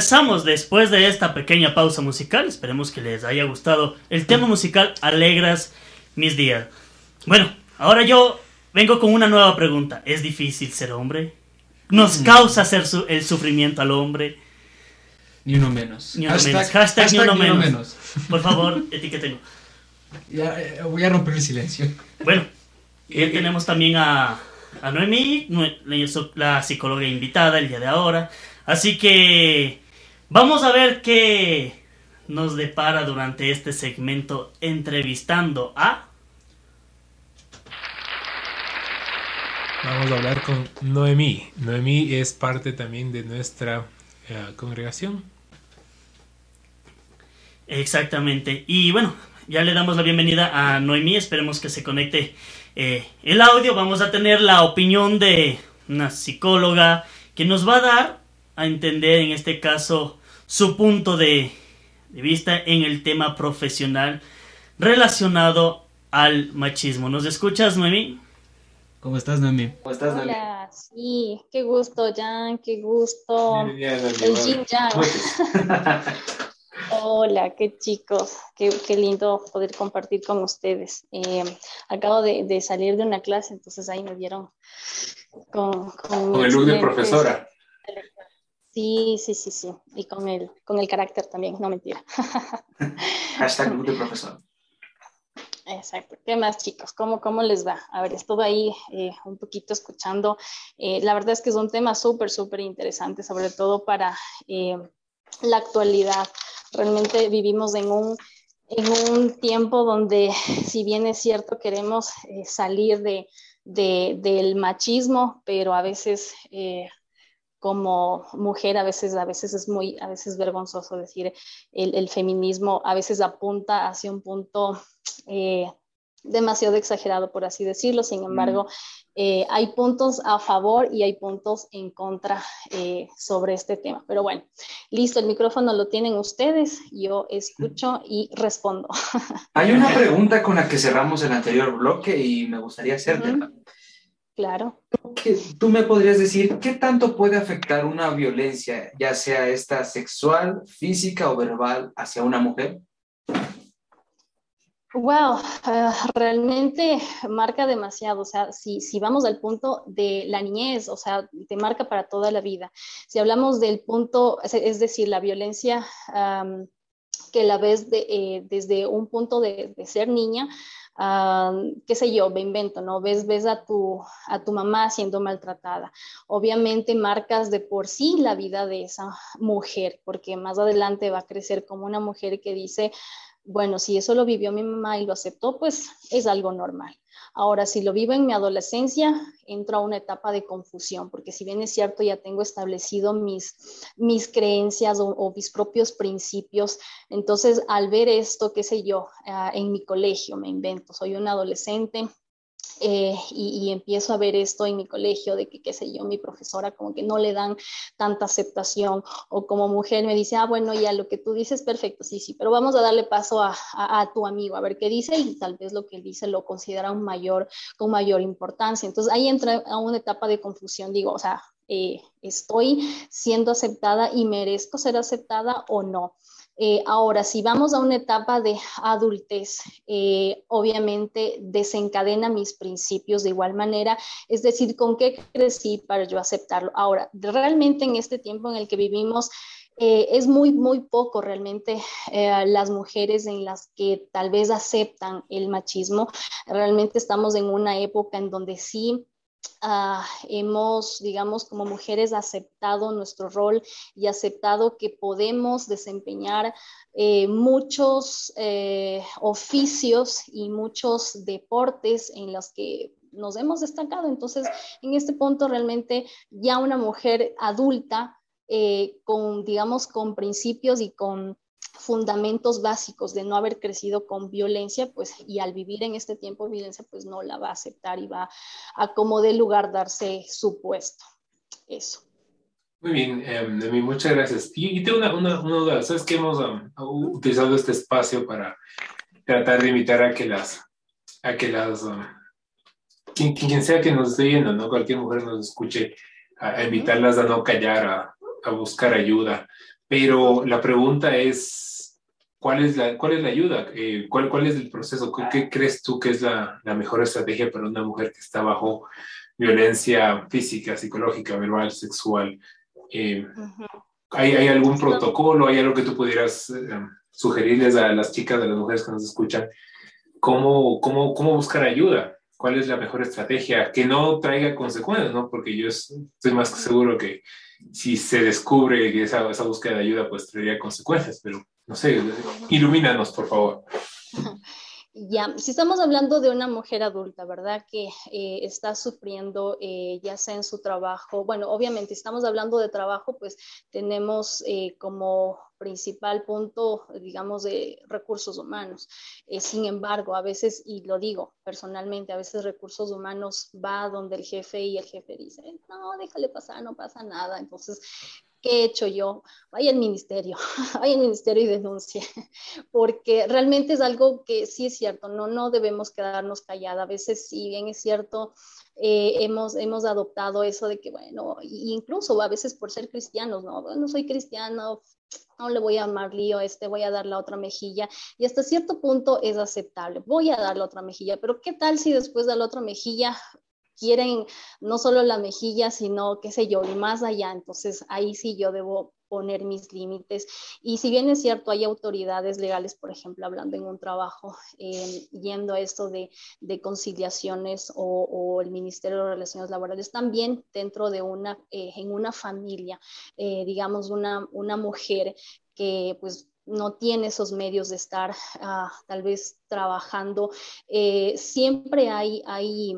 Regresamos después de esta pequeña pausa musical. Esperemos que les haya gustado el tema musical Alegras mis días. Bueno, ahora yo vengo con una nueva pregunta. ¿Es difícil ser hombre? ¿Nos causa hacer su- el sufrimiento al hombre? Ni uno menos. Ni uno menos. Hashtag ni uno menos. Por favor, etiquétenlo. Ya, eh, voy a romper el silencio. Bueno, ya tenemos también a, a Noemí, la psicóloga invitada el día de ahora. Así que vamos a ver qué nos depara durante este segmento entrevistando a... Vamos a hablar con Noemí. Noemí es parte también de nuestra eh, congregación. Exactamente. Y bueno, ya le damos la bienvenida a Noemí. Esperemos que se conecte eh, el audio. Vamos a tener la opinión de una psicóloga que nos va a dar a entender en este caso su punto de, de vista en el tema profesional relacionado al machismo. ¿Nos escuchas, Noemí? ¿Cómo estás, Noemi? Hola, sí, qué gusto, Jan, qué gusto. El Jin Yang. Hola, qué chicos, qué, qué lindo poder compartir con ustedes. Eh, acabo de, de salir de una clase, entonces ahí me vieron con, con, Con el look de profesora. Sí, sí, sí, sí. Y con el, con el carácter también, no mentira. Hashtag look de profesor. Exacto. ¿Qué más, chicos? ¿Cómo, cómo les va? A ver, estuve ahí eh, un poquito escuchando. Eh, la verdad es que es un tema súper, súper interesante, sobre todo para eh, la actualidad. Realmente vivimos en un, en un tiempo donde, si bien es cierto, queremos eh, salir de, de- del machismo, pero a veces... como mujer a veces, a veces es muy, a veces vergonzoso decir el, el feminismo a veces apunta hacia un punto eh, demasiado exagerado, por así decirlo. Sin embargo, eh, hay puntos a favor y hay puntos en contra eh, sobre este tema. Pero bueno, listo, el micrófono lo tienen ustedes, yo escucho y respondo. Hay una pregunta con la que cerramos el anterior bloque y me gustaría hacértela. Claro. ¿Tú me podrías decir qué tanto puede afectar una violencia, ya sea esta sexual, física o verbal, hacia una mujer? Wow, eh, realmente marca demasiado. O sea, si, si, vamos al punto de la niñez, o sea, te marca para toda la vida. Si hablamos del punto, es, decir, la violencia que la ves de, eh, desde un punto de, ser niña, qué sé yo, me invento, ¿no? Ves, ves a, tu, a tu mamá siendo maltratada. Obviamente marcas de por sí la vida de esa mujer, porque más adelante va a crecer como una mujer que dice, bueno, si eso lo vivió mi mamá y lo aceptó, pues es algo normal. Ahora, si lo vivo en mi adolescencia, entro a una etapa de confusión, porque si bien es cierto, ya tengo establecido mis, mis creencias o, mis propios principios, entonces al ver esto, qué sé yo, ah, en mi colegio, me invento, soy un adolescente, eh, y, empiezo a ver esto en mi colegio, de que, qué sé yo, mi profesora como que no le dan tanta aceptación, o como mujer me dice, ah, bueno, ya lo que tú dices, perfecto, sí, sí, pero vamos a darle paso a, a, tu amigo, a ver qué dice, y tal vez lo que él dice lo considera un mayor, con mayor importancia. Entonces ahí entra a una etapa de confusión, digo, o sea, eh, estoy siendo aceptada y merezco ser aceptada o no. Eh, ahora, si vamos a una etapa de adultez, eh, obviamente desencadena mis principios de igual manera, es decir, con qué crecí para yo aceptarlo. Ahora, realmente en este tiempo en el que vivimos, eh, es muy, muy poco realmente las mujeres en las que tal vez aceptan el machismo. Realmente estamos en una época en donde sí Ah, hemos, digamos, como mujeres aceptado nuestro rol y aceptado que podemos desempeñar eh, muchos eh, oficios y muchos deportes en los que nos hemos destacado. Entonces, en este punto realmente ya una mujer adulta eh, con, digamos, con principios y con fundamentos básicos de no haber crecido con violencia, pues y al vivir en este tiempo violencia, pues no la va a aceptar y va a como de lugar darse su puesto. Eso. Muy bien, eh, muchas gracias. Y, tengo una, una, duda, ¿sabes que hemos um, utilizado este espacio para tratar de invitar a que las, a que las, um, quien, quien, sea que nos esté viendo, ¿no? Cualquier mujer nos escuche, a, invitarlas a no callar, a, a buscar ayuda. Pero la pregunta es, ¿cuál es la, cuál es la ayuda? Eh, ¿cuál, ¿Cuál es el proceso? ¿Qué, crees tú que es la, la, mejor estrategia para una mujer que está bajo violencia física, psicológica, verbal, sexual? Eh, ¿hay, ¿hay, algún protocolo? ¿Hay algo que tú pudieras eh, sugerirles a las chicas, a las mujeres que nos escuchan? ¿Cómo, cómo, cómo buscar ayuda? ¿Cuál es la mejor estrategia? Que no traiga consecuencias, ¿no? Porque yo estoy más que seguro que si se descubre que esa, esa búsqueda de ayuda pues traería consecuencias, pero no sé, ilumínanos, por favor. Ya, si estamos hablando de una mujer adulta, ¿verdad? Que eh, está sufriendo eh, ya sea en su trabajo, bueno, obviamente estamos hablando de trabajo, pues tenemos eh, como principal punto, digamos, de recursos humanos. sin embargo, a veces, y lo digo personalmente, a veces recursos humanos va donde el jefe y el jefe dice, no, déjale pasar, no pasa nada. Entonces, ¿Qué he hecho yo? Vaya al ministerio, vaya al ministerio y denuncie, porque realmente es algo que sí es cierto, no, no debemos quedarnos calladas. A veces, si bien es cierto, eh, hemos, hemos adoptado eso de que, bueno, incluso a veces por ser cristianos, no, no soy cristiano, no le voy a amar lío, este, voy a dar la otra mejilla, y hasta cierto punto es aceptable, voy a dar la otra mejilla, pero ¿qué tal si después de la otra mejilla quieren no solo la mejilla, sino, qué sé yo, y más allá. Entonces ahí sí yo debo poner mis límites. Y si bien es cierto, hay autoridades legales, por ejemplo, hablando en un trabajo, eh, yendo a esto de, conciliaciones o, el Ministerio de Relaciones Laborales, también dentro de una, eh, en una familia, eh, digamos, una, una mujer que pues no tiene esos medios de estar ah, tal vez trabajando, siempre hay, hay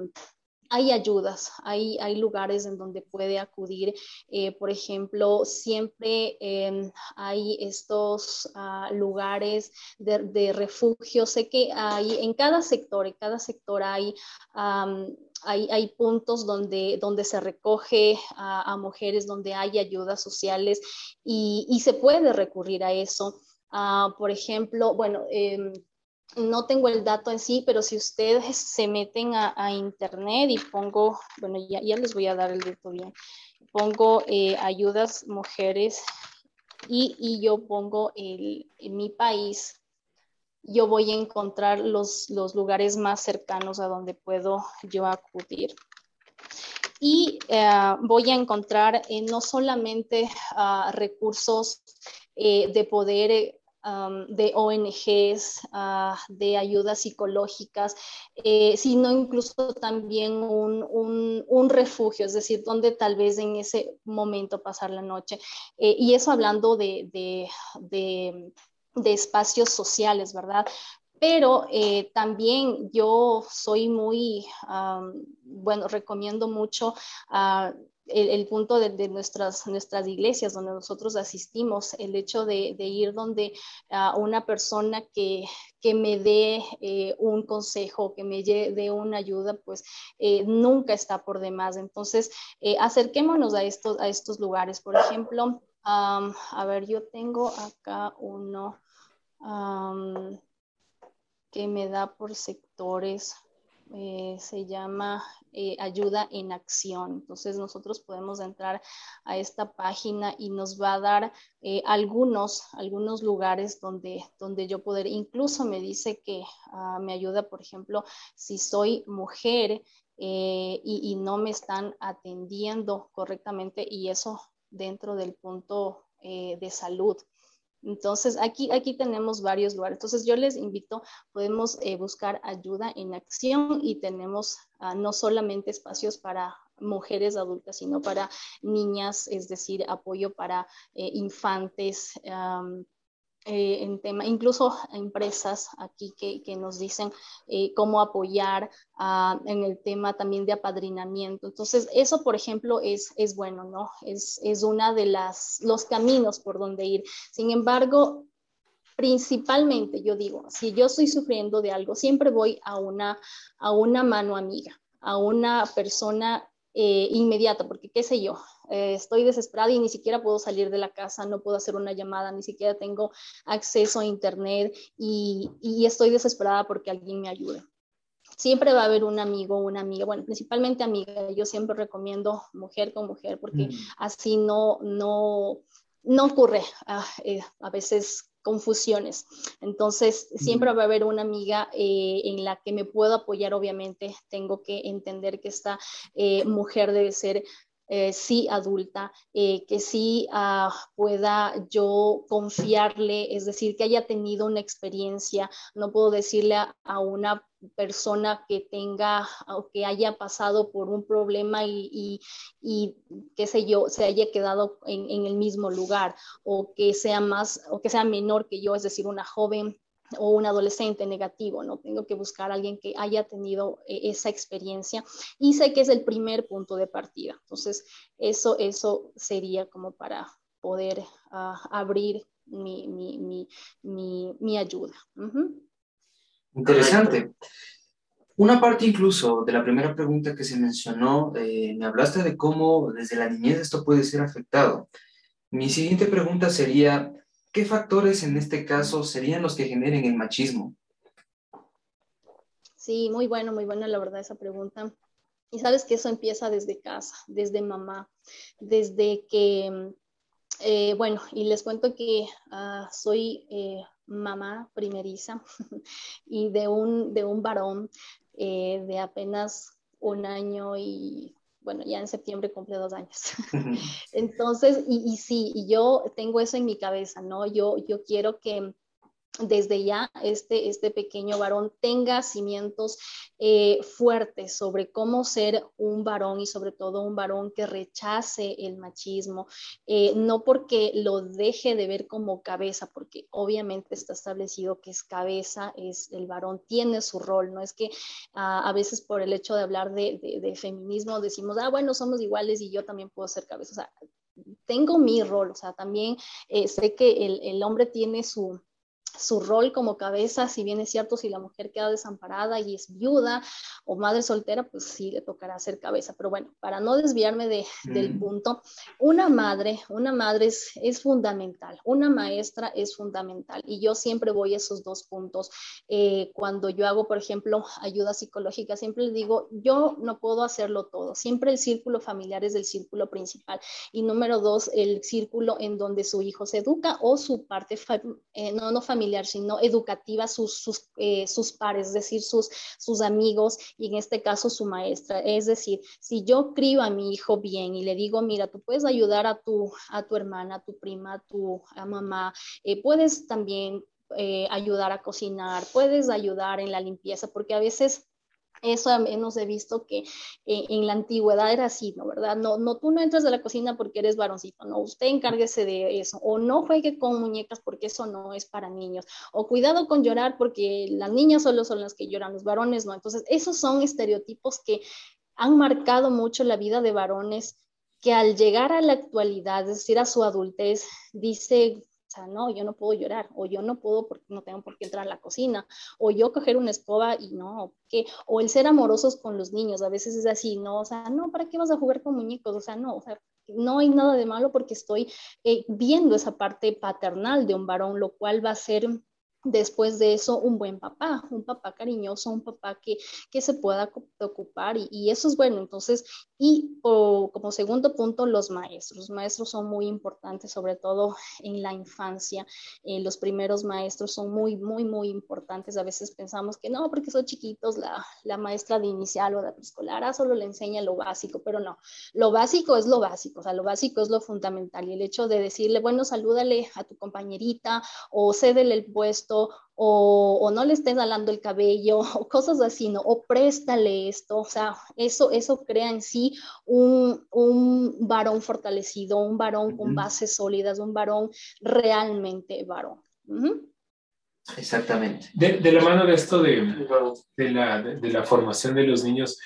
hay ayudas, hay, hay lugares en donde puede acudir. Eh, por ejemplo, siempre em, hay estos ah, lugares de, refugio. Sé que hay en cada sector, en cada sector hay, hay, hay, puntos donde, donde se recoge a, mujeres, donde hay ayudas sociales y, se puede recurrir a eso. Ah, por ejemplo, bueno, em, no tengo el dato en sí, pero si ustedes se meten a, internet y pongo, bueno, ya, ya, les voy a dar el dato bien, pongo eh, ayudas mujeres y, yo pongo el, en mi país, yo voy a encontrar los, los lugares más cercanos a donde puedo yo acudir. Y eh, voy a encontrar eh, no solamente ah, recursos de poder de ONGs, ah, de ayudas psicológicas, eh, sino incluso también un, refugio, es decir, donde tal vez en ese momento pasar la noche. Eh, y eso hablando de, de, espacios sociales, ¿verdad? Pero eh, también yo soy muy, bueno, recomiendo mucho uh, el, punto de, nuestras, nuestras iglesias donde nosotros asistimos, el hecho de, ir donde una persona que, me dé eh, un consejo, que me dé una ayuda, pues eh, nunca está por demás. Entonces, eh, acerquémonos a estos, a estos lugares. Por ejemplo, a ver, yo tengo acá uno que me da por sectores. Se llama eh, ayuda en acción. Entonces nosotros podemos entrar a esta página y nos va a dar eh, algunos, algunos lugares donde, donde yo poder, incluso me dice que ah, me ayuda, por ejemplo, si soy mujer eh, y, no me están atendiendo correctamente y eso dentro del punto de salud. Entonces, aquí, aquí tenemos varios lugares. Entonces, yo les invito, podemos eh, buscar ayuda en acción y tenemos ah, no solamente espacios para mujeres adultas, sino para niñas, es decir, apoyo para eh, infantes. Eh, en tema, incluso empresas aquí que, que nos dicen eh, cómo apoyar en el tema también de apadrinamiento. Entonces, eso, por ejemplo, es, es bueno, ¿no? Es, es una de las, los caminos por donde ir. Sin embargo, principalmente, yo digo, si yo estoy sufriendo de algo, siempre voy a una, a una mano amiga, a una persona eh, inmediata, porque qué sé yo, eh, estoy desesperada y ni siquiera puedo salir de la casa, no puedo hacer una llamada, ni siquiera tengo acceso a internet y, estoy desesperada porque alguien me ayude. Siempre va a haber un amigo, una amiga, bueno, principalmente amiga. Yo siempre recomiendo mujer con mujer porque mm. así no, no, no ocurre ah, eh, a veces confusiones. Entonces, siempre va a haber una amiga eh, en la que me puedo apoyar, obviamente. Tengo que entender que esta mujer debe ser eh, sí adulta, eh, que sí ah, pueda yo confiarle, es decir, que haya tenido una experiencia. No puedo decirle a, una persona que tenga o que haya pasado por un problema y, y, qué sé yo, se haya quedado en, en, el mismo lugar o que sea más o que sea menor que yo, es decir, una joven o un adolescente negativo, ¿no? Tengo que buscar a alguien que haya tenido eh, esa experiencia y sé que es el primer punto de partida. Entonces, eso, eso sería como para poder ah, abrir mi, ayuda. Interesante. Una parte incluso de la primera pregunta que se mencionó, eh, me hablaste de cómo desde la niñez esto puede ser afectado. Mi siguiente pregunta sería, ¿Qué factores en este caso serían los que generen el machismo? Sí, muy bueno, muy buena la verdad esa pregunta. Y sabes que eso empieza desde casa, desde mamá, desde que, eh, bueno, y les cuento que ah, soy eh, mamá primeriza y de un, de un varón eh, de apenas un año y bueno, ya en septiembre cumple dos años. Entonces, y, y, sí, y yo tengo eso en mi cabeza, ¿no? Yo, yo quiero que desde ya este, este pequeño varón tenga cimientos eh, fuertes sobre cómo ser un varón y sobre todo un varón que rechace el machismo, eh, no porque lo deje de ver como cabeza, porque obviamente está establecido que es cabeza, es el varón tiene su rol, no es que ah, a veces por el hecho de hablar de, feminismo decimos, ah, bueno, somos iguales y yo también puedo ser cabeza, o sea, tengo mi rol, o sea, también eh, sé que el, el hombre tiene su, su rol como cabeza, si bien es cierto, si la mujer queda desamparada y es viuda o madre soltera, pues sí le tocará ser cabeza. Pero bueno, para no desviarme de, del punto, una madre, una madre es, es, fundamental, una maestra es fundamental. Y yo siempre voy a esos dos puntos. Eh, cuando yo hago, por ejemplo, ayuda psicológica, siempre les digo, yo no puedo hacerlo todo. Siempre el círculo familiar es el círculo principal. Y número dos, el círculo en donde su hijo se educa o su parte, eh, no, no familiar sino educativa, sus, sus, eh, sus pares, es decir, sus, sus amigos y en este caso su maestra. Es decir, si yo crío a mi hijo bien y le digo, mira, tú puedes ayudar a tu, a tu hermana, a tu prima, a tu mamá, eh, puedes también eh, ayudar a cocinar, puedes ayudar en la limpieza, porque a veces eso al menos he visto que eh, en la antigüedad era así, ¿no? ¿Verdad? No, no, tú no entras de la cocina porque eres varoncito, no, usted encárguese de eso, o no juegue con muñecas porque eso no es para niños, o cuidado con llorar porque las niñas solo son las que lloran, los varones no. Entonces, esos son estereotipos que han marcado mucho la vida de varones que al llegar a la actualidad, es decir, a su adultez, dice, sea, no, yo no puedo llorar, o yo no puedo porque no tengo por qué entrar a la cocina, o yo coger una escoba y no, ¿qué? O el ser amorosos con los niños, a veces es así, no, o sea, no, ¿para qué vas a jugar con muñecos? O sea, no, o sea, no hay nada de malo porque estoy eh, viendo esa parte paternal de un varón, lo cual va a ser después de eso un buen papá, un papá cariñoso, un papá que, que se pueda ocupar y, eso es bueno. Entonces, y como segundo punto, los maestros. Los maestros son muy importantes, sobre todo en la infancia. Eh, los primeros maestros son muy, muy, muy importantes. A veces pensamos que no, porque son chiquitos, la, la maestra de inicial o de preescolar ah, solo le enseña lo básico, pero no, lo básico es lo básico, o sea, lo básico es lo fundamental. Y el hecho de decirle, bueno, salúdale a tu compañerita o cédele el puesto o, no le estés jalando el cabello o cosas así, ¿no? O préstale esto, o sea, eso, eso crea en sí un, un varón fortalecido, un varón con bases sólidas, un varón realmente varón. Exactamente. De, la mano de esto de, de, la, de, la, formación de los niños,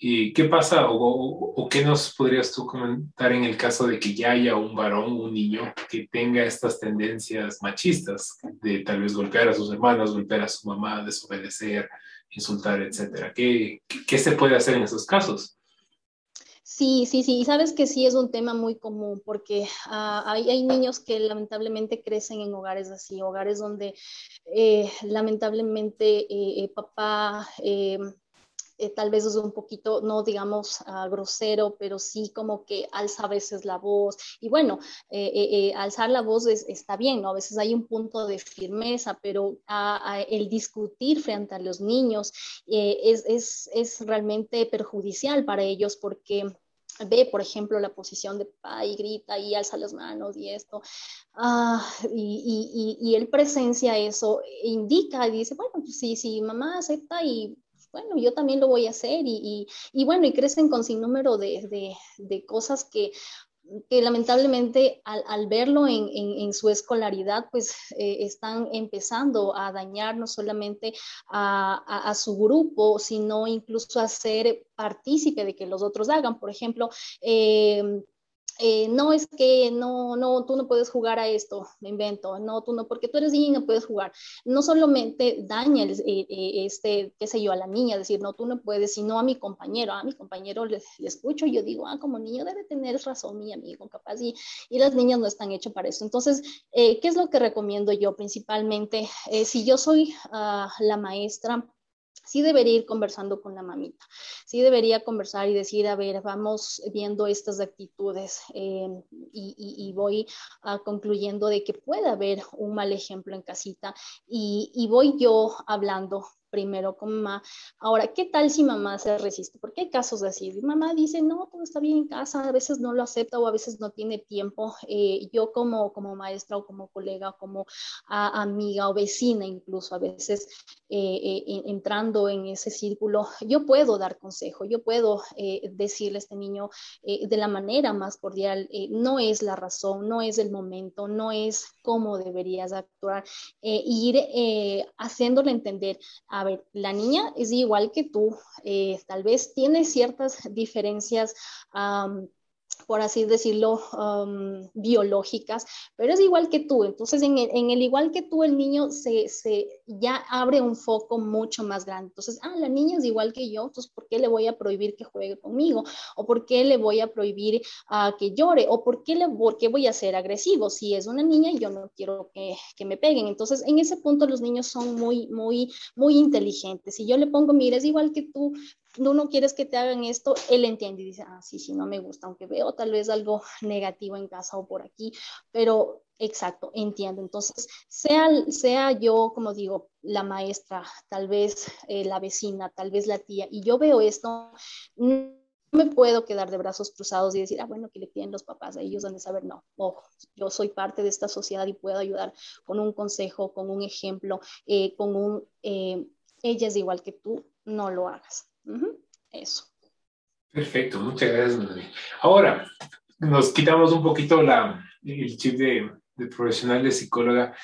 ¿Y qué pasa o, qué nos podrías tú comentar en el caso de que ya haya un varón, un niño que tenga estas tendencias machistas de tal vez golpear a sus hermanas, golpear a su mamá, desobedecer, insultar, etcétera? ¿Qué, qué, se puede hacer en esos casos? Sí, sí, sí, y sabes que sí es un tema muy común porque ah, hay, hay, niños que lamentablemente crecen en hogares así, hogares donde eh, lamentablemente eh, eh, papá tal vez es un poquito, no digamos uh, grosero, pero sí como que alza a veces la voz. Y bueno, eh, eh, alzar la voz está bien, ¿no? A veces hay un punto de firmeza, pero el discutir frente a los niños es, es, es realmente perjudicial para ellos porque ve, por ejemplo, la posición de papá y grita y alza las manos y esto, ah, y, y, y, él presencia eso, indica y dice, bueno, pues sí, sí, mamá acepta y bueno, yo también lo voy a hacer y, bueno, y crecen con sin número de, cosas que, lamentablemente al, verlo en, su escolaridad, pues eh, están empezando a dañar no solamente a, su grupo, sino incluso a ser partícipe de que los otros hagan. Por ejemplo, eh, eh, no es que no, no, tú no puedes jugar a esto, me invento, no, tú no, porque tú eres niña y no puedes jugar. No solamente daña, eh, eh, este, qué sé yo, a la niña, decir, no, tú no puedes, sino a mi compañero, a mi compañero le, escucho y yo digo, ah, como niño debe tener razón mi amigo, capaz, y, y las niñas no están hechas para eso. Entonces, ¿qué es lo que recomiendo yo principalmente? si yo soy uh, la maestra, sí debería ir conversando con la mamita, sí debería conversar y decir, a ver, vamos viendo estas actitudes em, y, voy ah, concluyendo de que puede haber un mal ejemplo en casita y, voy yo hablando primero con mamá. Ahora, ¿qué tal si mamá se resiste? Porque hay casos así. Mamá dice, no, todo está bien en casa, a veces no lo acepta o a veces no tiene tiempo. Eh, yo como, como maestra o como colega, como amiga o vecina incluso, a veces eh, eh, entrando en ese círculo, yo puedo dar consejo, yo puedo decirle a este niño de la manera más cordial, no es la razón, no es el momento, no es cómo deberías actuar, ir haciéndole entender a ver, la niña es igual que tú, eh, tal vez tiene ciertas diferencias por así decirlo, biológicas, pero es igual que tú. Entonces, en el, igual que tú, el niño se, ya abre un foco mucho más grande. Entonces, ah, la niña es igual que yo, entonces, ¿por qué le voy a prohibir que juegue conmigo? ¿O por qué le voy a prohibir uh, que llore? ¿O por qué, le, por qué voy a ser agresivo? Si es una niña, yo no quiero que, que me peguen. Entonces, en ese punto, los niños son muy, muy, muy inteligentes. Si yo le pongo, mira, es igual que tú, tú no quieres que te hagan esto, él entiende y dice, ah, sí, sí, no me gusta, aunque veo tal vez algo negativo en casa o por aquí, pero exacto, entiendo. Entonces, sea, sea yo, como digo, la maestra, tal vez eh, la vecina, tal vez la tía, y yo veo esto, no me puedo quedar de brazos cruzados y decir, ah, bueno, que le piden los papás, a ellos han de saber, no, ojo, yo soy parte de esta sociedad y puedo ayudar con un consejo, con un ejemplo, eh, con un, eh, ella es igual que tú, no lo hagas. Eso. Perfecto, muchas gracias, Ahora, nos quitamos un poquito la, el chip de, profesional de psicóloga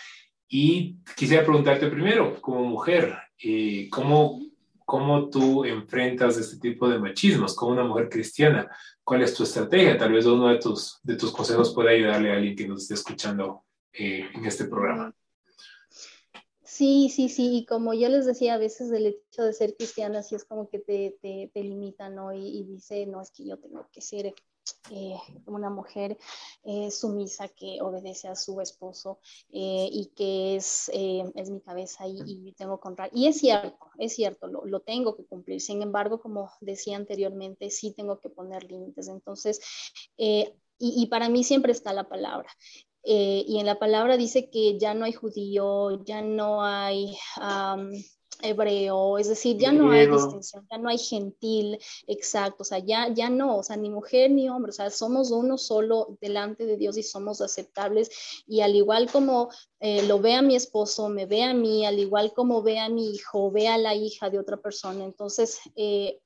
y quisiera preguntarte primero, como mujer, eh, ¿cómo, ¿cómo tú enfrentas este tipo de machismos como una mujer cristiana? ¿Cuál es tu estrategia? Tal vez uno de tus, de tus consejos pueda ayudarle a alguien que nos esté escuchando eh, en este programa. Sí, sí, sí, y como yo les decía, a veces el hecho de ser cristiana sí es como que te, te, te limita, ¿no? Y, dice, no, es que yo tengo que ser eh, una mujer eh, sumisa que obedece a su esposo eh, y que es, es mi cabeza y, y, tengo que honrar. Y es cierto, es cierto, lo, lo, tengo que cumplir. Sin embargo, como decía anteriormente, sí tengo que poner límites. Entonces, y, y, para mí siempre está la palabra. Eh, y en la palabra dice que ya no hay judío, ya no hay hebreo, es decir, ya no hay distinción, ya no hay gentil, exacto, o sea, ya, ya no, o sea, ni mujer ni hombre, o sea, somos uno solo delante de Dios y somos aceptables. Y al igual como eh, lo ve a mi esposo, me ve a mí, al igual como ve a mi hijo, ve a la hija de otra persona, entonces... Eh,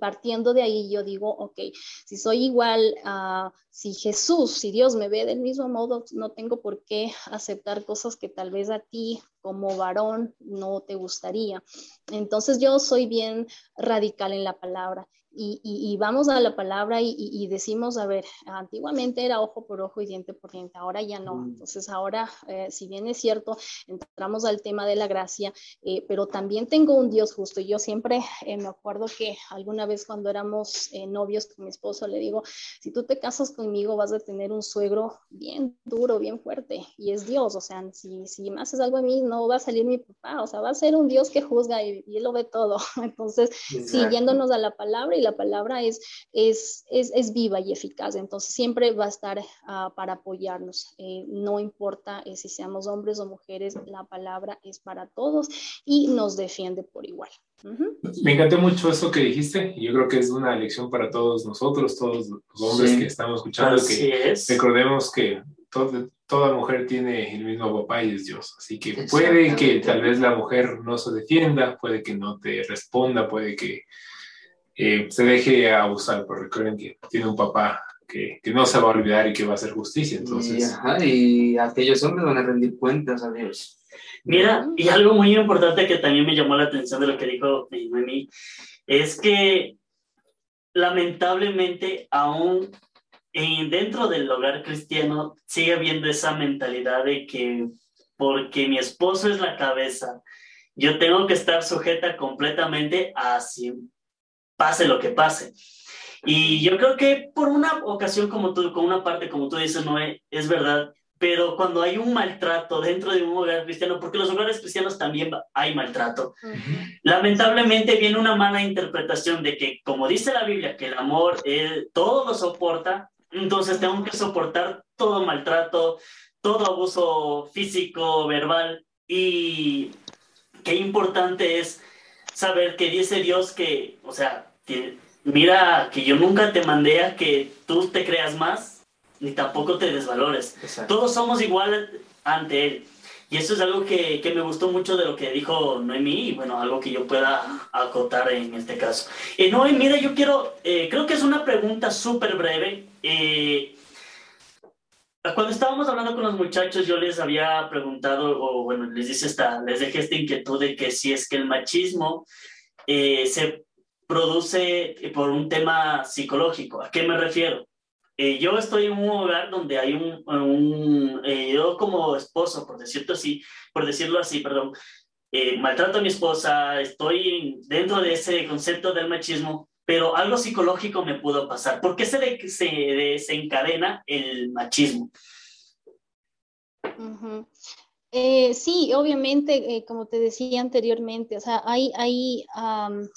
partiendo de ahí yo digo, ok, si soy igual a, si Jesús, si Dios me ve del mismo modo, no tengo por qué aceptar cosas que tal vez a ti como varón no te gustaría. Entonces yo soy bien radical en la palabra y, vamos a la palabra y, decimos, a ver, antiguamente era ojo por ojo y diente por diente, ahora ya no. Mm. Entonces ahora, eh, si bien es cierto, entramos al tema de la gracia, eh, pero también tengo un Dios justo. Y yo siempre eh, me acuerdo que alguna vez cuando éramos novios con mi esposo, le digo, si tú te casas conmigo vas a tener un suegro bien duro, bien fuerte, y es Dios. O sea, si, si me haces algo a mí, no va a salir mi papá, o sea, va a ser un Dios que juzga y, él lo ve todo. Entonces, siguiéndonos a la palabra la palabra es, es, es, viva y eficaz, entonces siempre va a estar ah, para apoyarnos, eh, no importa eh, si seamos hombres o mujeres, la palabra es para todos y nos defiende por igual. Me encantó mucho eso que dijiste. Yo creo que es una lección para todos nosotros, todos los hombres que estamos escuchando, que recordemos que toda mujer tiene el mismo papá y es Dios. Así que puede que tal vez la mujer no se defienda, puede que no te responda, puede que eh, se deje abusar, pero recuerden que tiene un papá que, que, no se va a olvidar y que va a hacer justicia. Entonces... Y, aquellos hombres van a rendir cuentas a Dios. Mira, y algo muy importante que también me llamó la atención de lo que dijo Noemí, es que lamentablemente aún en, dentro del hogar cristiano sigue habiendo esa mentalidad de que porque mi esposo es la cabeza, yo tengo que estar sujeta completamente a, pase lo que pase. Y yo creo que por una ocasión como tú, con una parte como tú dices, no es verdad, pero cuando hay un maltrato dentro de un hogar cristiano, porque los hogares cristianos también hay maltrato, lamentablemente viene una mala interpretación de que, como dice la Biblia, que el amor eh, todo lo soporta, entonces tengo que soportar todo maltrato, todo abuso físico, verbal, y qué importante es saber que dice Dios que, o sea, que, mira que yo nunca te mandé a que tú te creas más, ni tampoco te desvalores. Exacto. Todos somos igual ante Él. Y eso es algo que, que, me gustó mucho de lo que dijo Noemí y bueno, algo que yo pueda acotar en este caso. Eh, Noemí, mira, yo quiero, eh, creo que es una pregunta súper breve. Eh, cuando estábamos hablando con los muchachos, yo les había preguntado, o bueno, les, dice esta, les dejé esta inquietud de que si es que el machismo eh, se produce por un tema psicológico. ¿A qué me refiero? Eh, yo estoy en un hogar donde hay un, un eh, yo como esposo, por decirlo así, por decirlo así, perdón, eh, maltrato a mi esposa, estoy dentro de ese concepto del machismo, pero algo psicológico me pudo pasar. ¿Por qué se, se desencadena el machismo? Eh, sí, obviamente, eh, como te decía anteriormente, o sea, hay, hay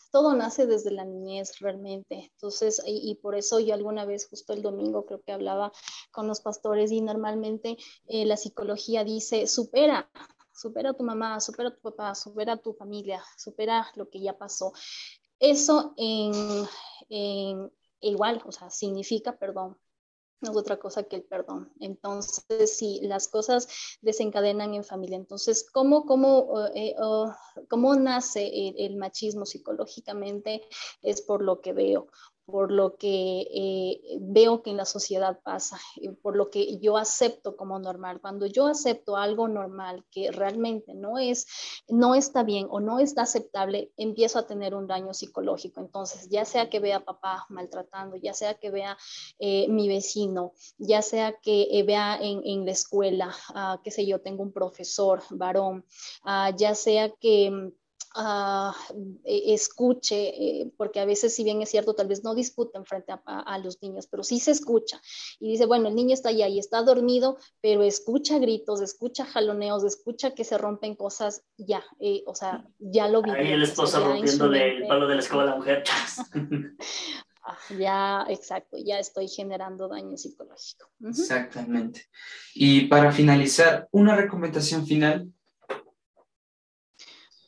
todo nace desde la niñez realmente. Entonces, y, y, por eso yo alguna vez, justo el domingo, creo que hablaba con los pastores y normalmente eh, la psicología dice, supera, supera a tu mamá, supera a tu papá, supera a tu familia, supera lo que ya pasó. Eso en, igual, o sea, significa perdón, no es otra cosa que el perdón. Entonces, si sí, las cosas desencadenan en familia. Entonces, ¿cómo, cómo, eh, cómo nace el, machismo psicológicamente? Es por lo que veo por lo que eh, veo que en la sociedad pasa, por lo que yo acepto como normal. Cuando yo acepto algo normal que realmente no es, no está bien o no está aceptable, empiezo a tener un daño psicológico. Entonces, ya sea que vea a papá maltratando, ya sea que vea eh, mi vecino, ya sea que eh, vea en, la escuela, uh, qué sé yo, tengo un profesor varón, uh, ya sea que Uh, escuche, eh, porque a veces si bien es cierto, tal vez no discuten frente a, a, a, los niños, pero sí se escucha. Y dice, bueno, el niño está allá y está dormido, pero escucha gritos, escucha jaloneos, escucha que se rompen cosas, ya, eh, o sea, ya lo vi. Ahí el esposo rompiéndole el palo de la escoba a la mujer. Ah, ya, exacto, ya estoy generando daño psicológico. Uh -huh. Exactamente. Y para finalizar, una recomendación final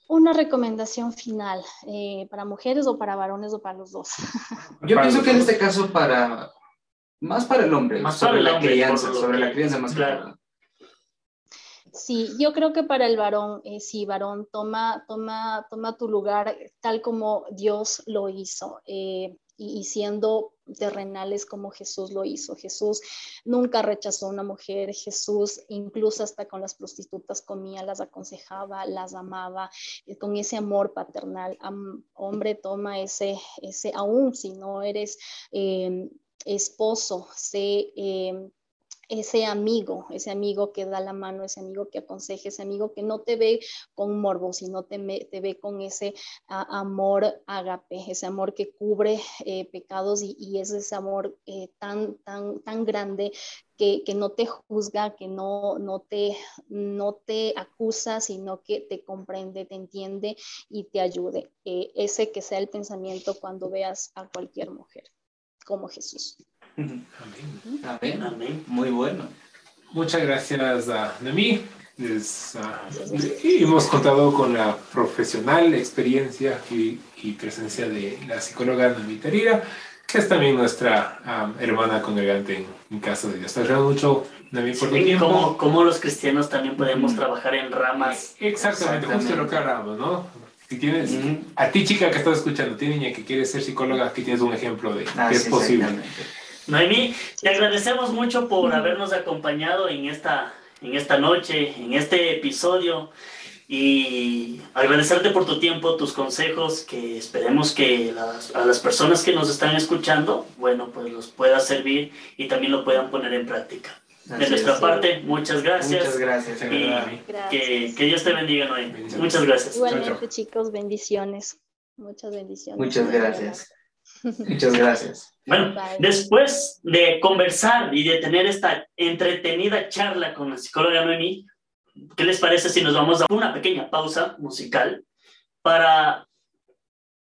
una recomendación final eh, para mujeres o para varones o para los dos. Yo para pienso que en este caso para más para el hombre, más sobre para la el hombre, crianza, sobre que, la crianza más claro. Sí, yo creo que para el varón, eh, sí, varón, toma, toma, toma tu lugar tal como Dios lo hizo. Eh, y, siendo terrenales como Jesús lo hizo. Jesús nunca rechazó a una mujer, Jesús incluso hasta con las prostitutas comía, las aconsejaba, las amaba, con ese amor paternal. Hombre, toma ese, ese, aún si no eres eh, esposo, sé... Eh, ese amigo, ese amigo que da la mano, ese amigo que aconseja, ese amigo que no te ve con morbo, sino te, te ve con ese uh, amor agape, ese amor que cubre eh, pecados y, es ese amor eh, tan, tan, tan grande que, que, no te juzga, que no, no, te, no te acusa, sino que te comprende, te entiende y te ayude. Ese que sea el pensamiento cuando veas a cualquier mujer, como Jesús. Amén. Amén. Amén. Muy bueno. Muchas gracias a Nami. Uh, y hemos contado con la profesional experiencia y, y, presencia de la psicóloga Nami Tarira, que es también nuestra um, hermana congregante en, en, Casa de Dios. Te agradezco mucho, Nami, por sí, tu tiempo. Como, como los cristianos también podemos mm. trabajar en ramas. Exactamente, Exactamente. justo lo que hablamos, ¿no? Si tienes, mm -hmm. a ti chica que estás escuchando, a ti niña que quieres ser psicóloga, aquí tienes un ejemplo de ah, que es sí, posible. Noemí, te agradecemos mucho por habernos acompañado en esta, en esta noche, en este episodio y agradecerte por tu tiempo, tus consejos, que esperemos que las, a las personas que nos están escuchando, bueno, pues los pueda servir y también lo puedan poner en práctica. Así de nuestra es, parte, muchas gracias. Muchas gracias. Y gracias. Que, que, Dios te bendiga, Noemí. Muchas gracias. Igualmente, chicos, bendiciones. Muchas bendiciones. Muchas gracias. Muchas gracias. Bueno, después de conversar y de tener esta entretenida charla con la psicóloga Noemi, ¿qué les parece si nos vamos a una pequeña pausa musical para...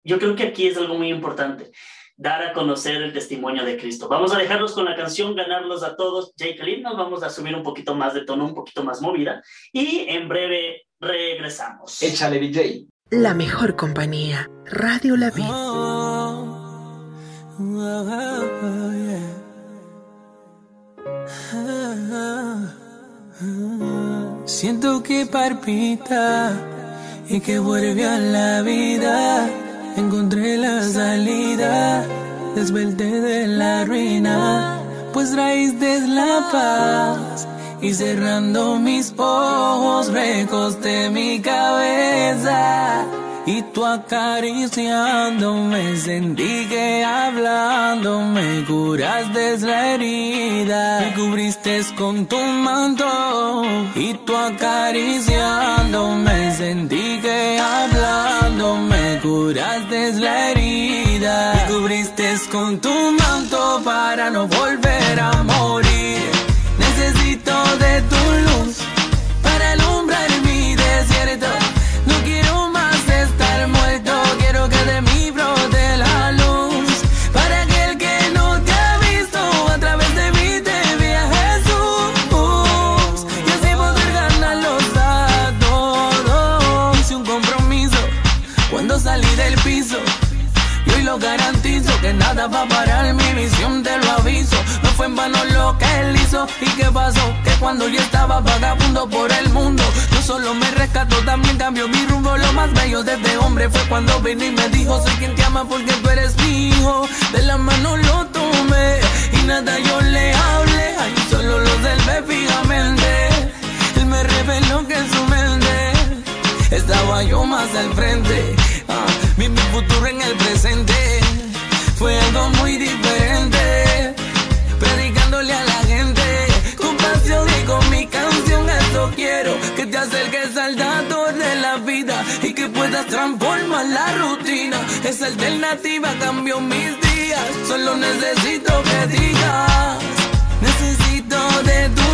Yo creo que aquí es algo muy importante, dar a conocer el testimonio de Cristo. Vamos a dejarlos con la canción Ganarlos a Todos, Jay Khalid, nos vamos a subir un poquito más de tono, un poquito más movida, y en breve regresamos. Échale, DJ. la mejor compañía. Radio La Vida. Siento que palpita y que vuelve a la vida. Encontré la salida, desvelté de la ruina, pues raíz de la paz. Y cerrando mis ojos recosté mi cabeza y tú acariciándome sentí que hablando me curaste la herida. Me cubriste con tu manto y tú acariciándome sentí que hablando me curaste la herida. Me cubriste con tu manto para no volver a morir nada va a parar mi visión, te lo aviso. No fue en vano lo que él hizo. ¿Y qué pasó? Que cuando yo estaba vagabundo por el mundo, no solo me rescató, también cambió mi rumbo. Lo más bello de este hombre fue cuando vino y me dijo: Soy quien te ama porque tú eres mi hijo. De la mano lo tomé y nada yo le hablé. Ahí solo lo observé fijamente. Él me reveló que en su mente estaba yo más al frente. Ah, vi mi futuro en el presente. Fue algo muy diferente. Predicándole a la gente con pasión y con mi canción. Eso quiero que te acerques al dador de la vida y que puedas transformar la rutina. Esa alternativa cambió mis días. Solo necesito que digas: Necesito de tu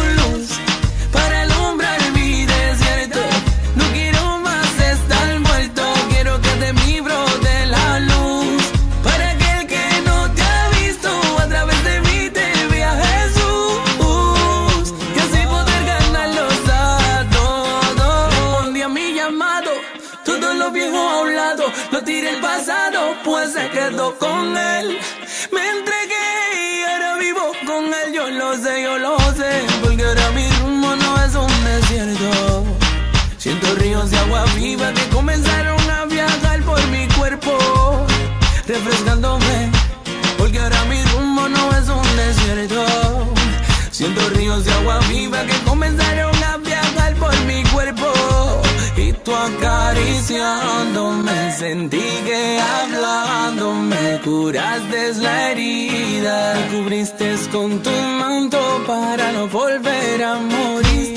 porque ahora mi rumbo no es un desierto. Siento ríos de agua viva que comenzaron a viajar por mi cuerpo. Y tú acariciándome, sentí que hablando me curaste la herida. Cubriste con tu manto para no volver a morir.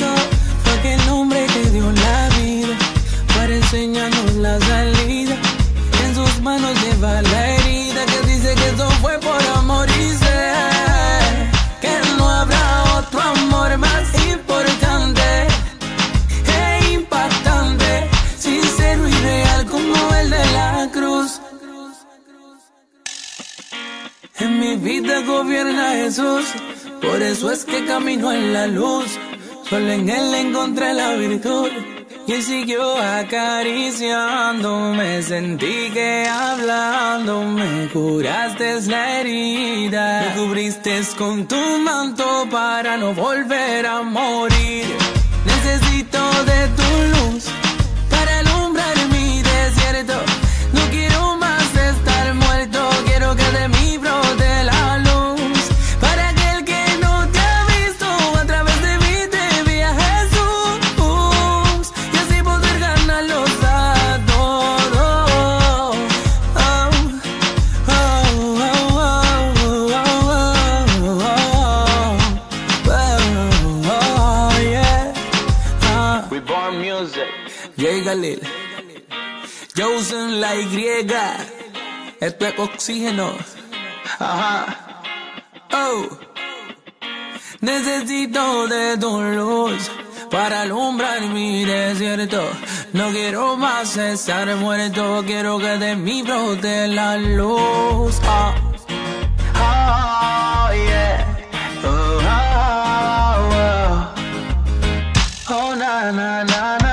Fue aquel hombre que dio la vida para enseñarnos la salida. En sus manos lleva la importante e impactante, sincero y real como el de la cruz. En mi vida gobierna Jesús, por eso es que camino en la luz. Solo en Él encontré la virtud. Y él siguió acariciándome, sentí que hablando me curaste la herida, me cubriste con tu manto para no volver a morir. La Y. Esto es oxígeno. Ajá. Oh. Necesito de tu luz para alumbrar mi desierto. No quiero más estar muerto, quiero que de mí brote la luz. Oh, yeah. Oh, oh, oh. Na, na, na, na.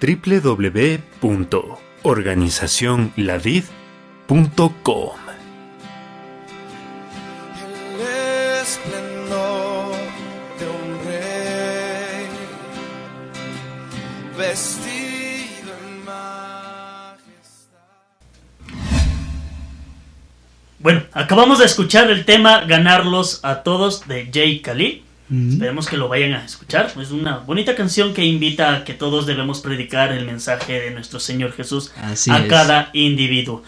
www.organizacionlavid.com El esplendor de un rey vestido en majestad. Bueno, acabamos de escuchar el tema Ganarlos a Todos de Jay Khalil. Esperemos que lo vayan a escuchar. Es una bonita canción que invita a que todos debemos predicar el mensaje de nuestro Señor Jesús Así a es. cada individuo.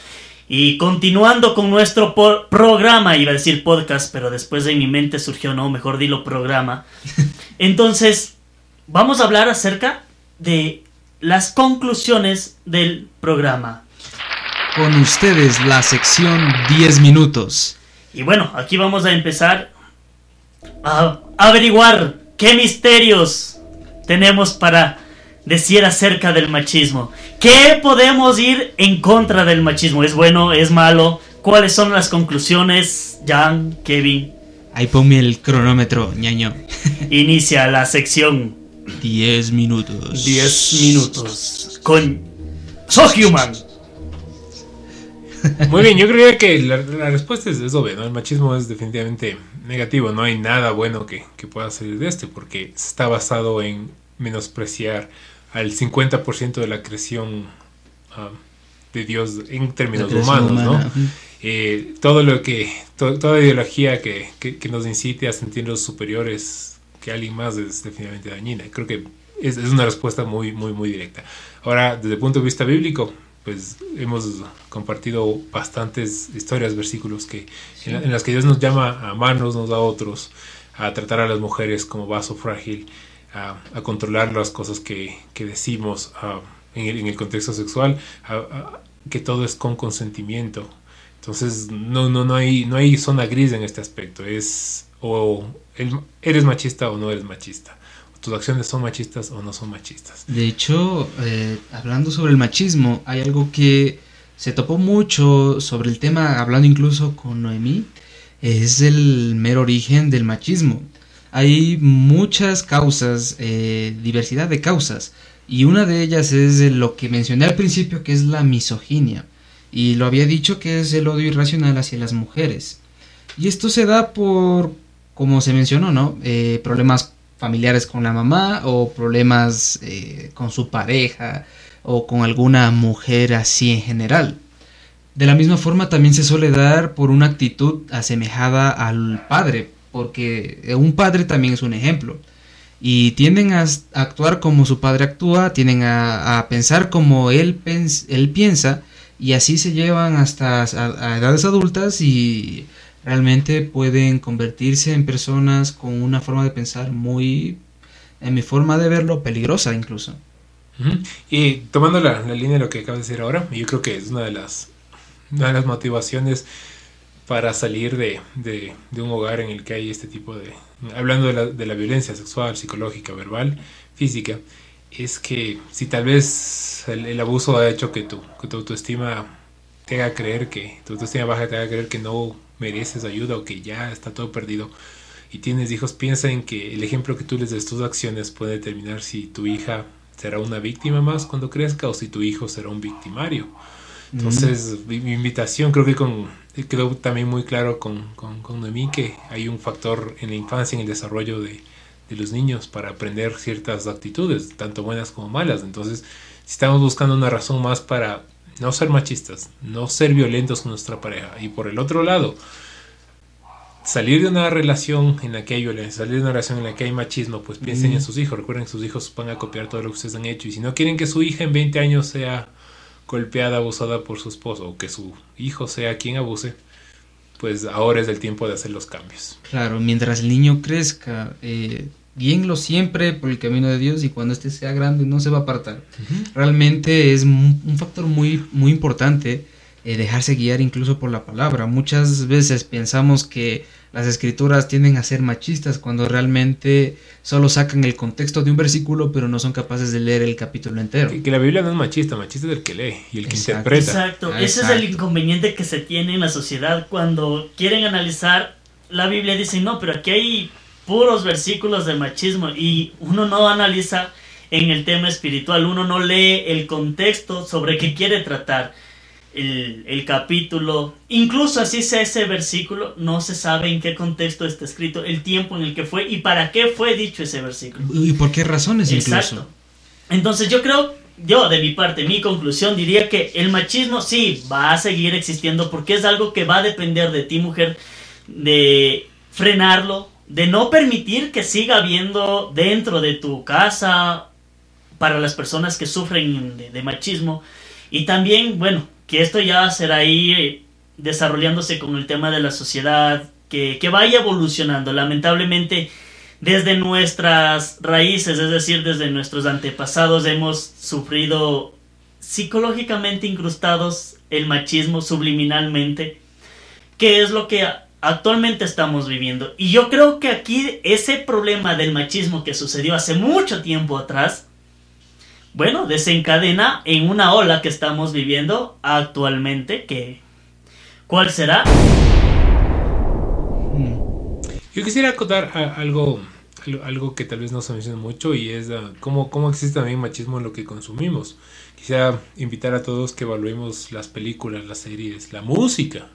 Y continuando con nuestro programa, iba a decir podcast, pero después de mi mente surgió, no, mejor dilo programa. Entonces, vamos a hablar acerca de las conclusiones del programa. Con ustedes la sección 10 minutos. Y bueno, aquí vamos a empezar a averiguar qué misterios tenemos para decir acerca del machismo. ¿Qué podemos ir en contra del machismo? ¿Es bueno? ¿Es malo? ¿Cuáles son las conclusiones? Jan, Kevin, Ahí ponme el cronómetro, ñaño. inicia la sección 10 minutos. 10 minutos con So Human. Muy bien, yo creía que la, la respuesta es, es obvia, ¿no? El machismo es definitivamente negativo, no hay nada bueno que, que pueda salir de este, porque está basado en menospreciar al 50% de la creación ah, de Dios en términos humanos, humana, ¿no? Eh, todo lo que, to- toda ideología que, que- que nos incite a sentirnos superiores que alguien más es definitivamente dañina. Creo que es, es una respuesta muy, muy, muy directa. Ahora, desde el punto de vista bíblico, pues hemos compartido bastantes historias, versículos que, en, la- en las que Dios nos llama a amarnos unos a otros, a tratar a las mujeres como vaso frágil, a, a controlar las cosas que, que decimos a- en, el, en el contexto sexual, a- a- que todo es con consentimiento. Entonces, no, no, no, hay, no hay zona gris en este aspecto. Es o el- eres machista o no eres machista. Tus acciones son machistas o no son machistas. De hecho, eh, hablando sobre el machismo, hay algo que se topó mucho sobre el tema, hablando incluso con Noemí, es el mero origen del machismo. Hay muchas causas, eh, diversidad de causas, y una de ellas es lo que mencioné al principio, que es la misoginia. Y lo había dicho que es el odio irracional hacia las mujeres. Y esto se da por, como se mencionó, ¿no? Eh, problemas familiares con la mamá o problemas eh, con su pareja o con alguna mujer así en general. De la misma forma también se suele dar por una actitud asemejada al padre, porque un padre también es un ejemplo. Y tienden a actuar como su padre actúa, tienden a, pensar como él, pens- él piensa, y así se llevan hasta a edades adultas y realmente pueden convertirse en personas con una forma de pensar muy, en mi forma de verlo, peligrosa incluso. Y tomando la, la línea de lo que acabas de decir ahora, yo creo que es una de las, una de las motivaciones para salir de, de- de un hogar en el que hay este tipo de... Hablando de la, de la violencia sexual, psicológica, verbal, física, es que si tal vez el, el abuso ha hecho que tu, que tu autoestima te haga creer que, tu autoestima baja te haga creer que no mereces ayuda o que ya está todo perdido y tienes hijos, piensa en que el ejemplo que tú les des tus acciones puede determinar si tu hija será una víctima más cuando crezca o si tu hijo será un victimario. Entonces, mi, mi invitación creo que con, quedó también muy claro con, con, con Noemí que hay un factor en la infancia, en el desarrollo de, de los niños para aprender ciertas actitudes, tanto buenas como malas. Entonces, si estamos buscando una razón más para no ser machistas, no ser violentos con nuestra pareja, y por el otro lado, salir de una relación en la que hay violencia, salir de una relación en la que hay machismo, pues piensen Mm. en sus hijos, recuerden que sus hijos van a copiar todo lo que ustedes han hecho, y si no quieren que su hija en 20 años sea golpeada, abusada por su esposo, o que su hijo sea quien abuse, pues ahora es el tiempo de hacer los cambios. Claro, mientras el niño crezca, eh, guíenlo siempre por el camino de Dios y cuando éste sea grande no se va a apartar. Realmente es un factor muy, muy importante eh, dejarse guiar incluso por la palabra. Muchas veces pensamos que las escrituras tienden a ser machistas cuando realmente solo sacan el contexto de un versículo pero no son capaces de leer el capítulo entero. Que, que la Biblia no es machista, machista es el que lee y el que Exacto. interpreta. Exacto, Ah, ese es el exacto. inconveniente que se tiene en la sociedad cuando quieren analizar la Biblia dicen, no, pero aquí hay puros versículos de machismo y uno no analiza en el tema espiritual. Uno no lee el contexto sobre qué quiere tratar el, el capítulo. Incluso así sea ese versículo, no se sabe en qué contexto está escrito, el tiempo en el que fue y para qué fue dicho ese versículo. ¿Y por qué razones Exacto. incluso? Entonces yo creo, yo de mi parte, mi conclusión diría que el machismo sí va a seguir existiendo porque es algo que va a depender de ti, mujer, de frenarlo, de no permitir que siga habiendo dentro de tu casa para las personas que sufren de, de machismo y también, bueno, que esto ya será ir eh, desarrollándose con el tema de la sociedad, que, que vaya evolucionando. Lamentablemente, desde nuestras raíces, es decir, desde nuestros antepasados, hemos sufrido psicológicamente incrustados el machismo subliminalmente, que es lo que actualmente estamos viviendo. Y yo creo que aquí ese problema del machismo que sucedió hace mucho tiempo atrás, bueno, desencadena en una ola que estamos viviendo actualmente, que ¿cuál será? Yo quisiera acotar algo, algo que tal vez no se menciona mucho y es ah, cómo, cómo existe también machismo en lo que consumimos. Quisiera invitar a todos que evaluemos las películas, las series, la música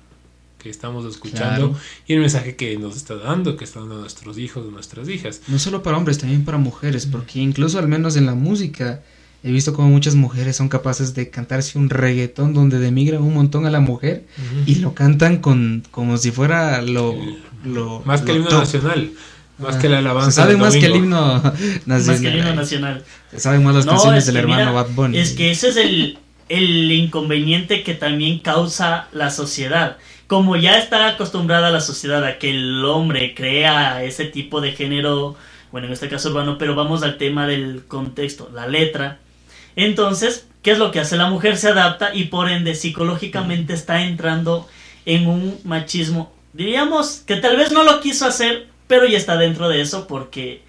que estamos escuchando Claro. y el mensaje que nos está dando, que están dando nuestros hijos, nuestras hijas. No solo para hombres, también para mujeres, porque incluso al menos en la música he visto como muchas mujeres son capaces de cantarse un reggaetón donde demigran un montón a la mujer y lo cantan con como si fuera lo, lo Más que lo el himno top. nacional, más Ah, que la alabanza. Se saben más que el himno nacional. Más que el himno nacional. Se saben más las No, canciones es del hermano mira, Bad Bunny. Es que ese es el, el inconveniente que también causa la sociedad. Como ya está acostumbrada la sociedad a que el hombre crea ese tipo de género, bueno, en este caso urbano, pero vamos al tema del contexto, la letra. Entonces, ¿qué es lo que hace la mujer? Se adapta y por ende psicológicamente está entrando en un machismo, diríamos que tal vez no lo quiso hacer, pero ya está dentro de eso porque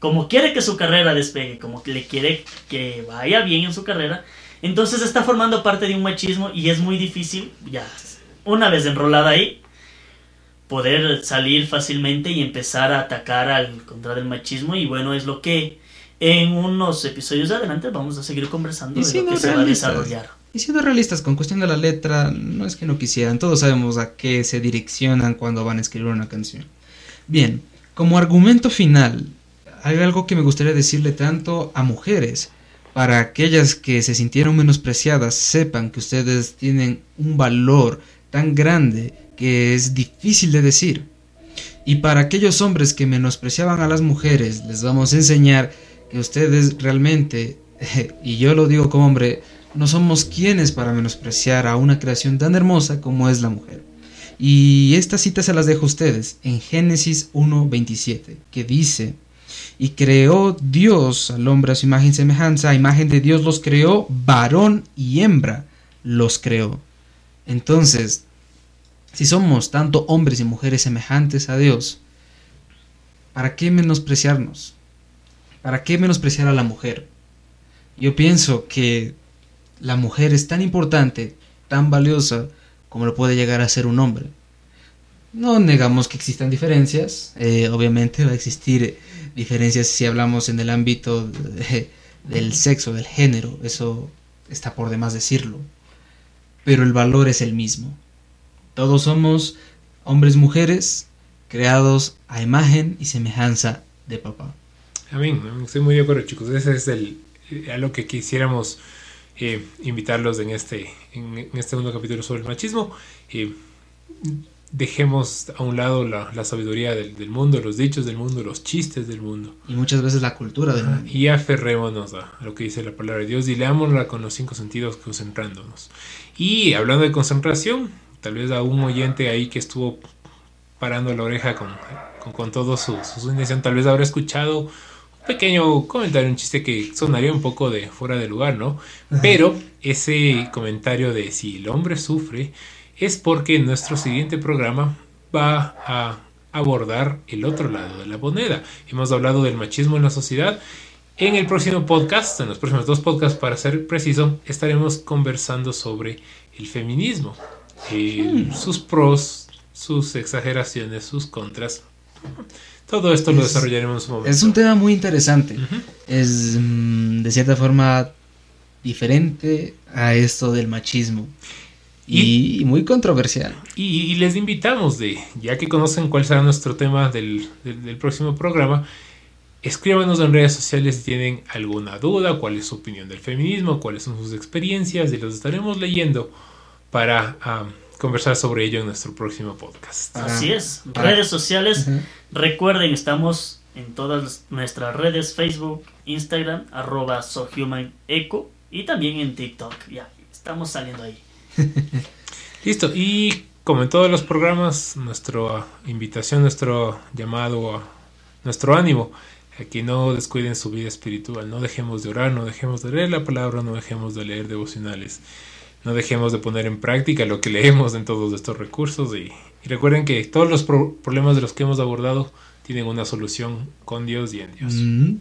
como quiere que su carrera despegue, como que le quiere que vaya bien en su carrera, entonces está formando parte de un machismo y es muy difícil, ya una vez enrolada ahí, poder salir fácilmente y empezar a atacar al contra del machismo y bueno, es lo que en unos episodios de adelante vamos a seguir conversando Y de lo que se va a desarrollar. Y siendo realistas con cuestión de la letra, no es que no quisieran, todos sabemos a qué se direccionan cuando van a escribir una canción. Bien, como argumento final, hay algo que me gustaría decirle tanto a mujeres, para aquellas que se sintieron menospreciadas, sepan que ustedes tienen un valor tan grande que es difícil de decir. Y para aquellos hombres que menospreciaban a las mujeres, les vamos a enseñar que ustedes realmente, y yo lo digo como hombre, no somos quienes para menospreciar a una creación tan hermosa como es la mujer. Y esta cita se las dejo a ustedes en Génesis 1.27, que dice, y creó Dios al hombre a su imagen y semejanza, a imagen de Dios los creó, varón y hembra los creó. Entonces, si somos tanto hombres y mujeres semejantes a Dios, ¿para qué menospreciarnos? ¿Para qué menospreciar a la mujer? Yo pienso que la mujer es tan importante, tan valiosa, como lo puede llegar a ser un hombre. No negamos que existan diferencias, eh, obviamente va a existir diferencias si hablamos en el ámbito de- del sexo, del género, eso está por demás decirlo, pero el valor es el mismo. Todos somos hombres, mujeres, creados a imagen y semejanza de papá. Amén, estoy muy de acuerdo chicos, ese es el, eh, a lo que quisiéramos eh, invitarlos en este, en, en este segundo capítulo sobre el machismo. Eh, dejemos a un lado la, la sabiduría del, del mundo, los dichos del mundo, los chistes del mundo. Y muchas veces la cultura del mundo. Y aferrémonos a, a lo que dice la palabra de Dios y leámosla con los cinco sentidos concentrándonos. Y hablando de concentración, tal vez a un oyente ahí que estuvo parando la oreja con, con, con todo su, su intención, tal vez habrá escuchado un pequeño comentario, un chiste que sonaría un poco de fuera de lugar, ¿no? Pero ese comentario de si el hombre sufre es porque nuestro siguiente programa va a abordar el otro lado de la moneda. Hemos hablado del machismo en la sociedad. En el próximo podcast, en los próximos dos podcasts para ser preciso, estaremos conversando sobre el feminismo, el- sus pros, sus exageraciones, sus contras Todo esto lo desarrollaremos en un momento. Es un tema muy interesante. Es mm, de cierta forma diferente a esto del machismo. Y, muy controversial. Y, y les invitamos de, ya que conocen cuál será nuestro tema del, del- del próximo programa, escríbanos en redes sociales si tienen alguna duda, cuál es su opinión del feminismo, cuáles son sus experiencias, y los estaremos leyendo para conversar sobre ello en nuestro próximo podcast. Así es. Redes sociales. Recuerden, estamos en todas nuestras redes, Facebook, Instagram, arroba SoHumanEco y también en TikTok. Ya, estamos saliendo ahí. Listo, y como en todos los programas, nuestra invitación, nuestro llamado, a- nuestro ánimo, a que no descuiden su vida espiritual, no dejemos de orar, no dejemos de leer la palabra, no dejemos de leer devocionales, no dejemos de poner en práctica lo que leemos en todos estos recursos y, y recuerden que todos los pro- problemas de los que hemos abordado tienen una solución con Dios y en Dios. Mm.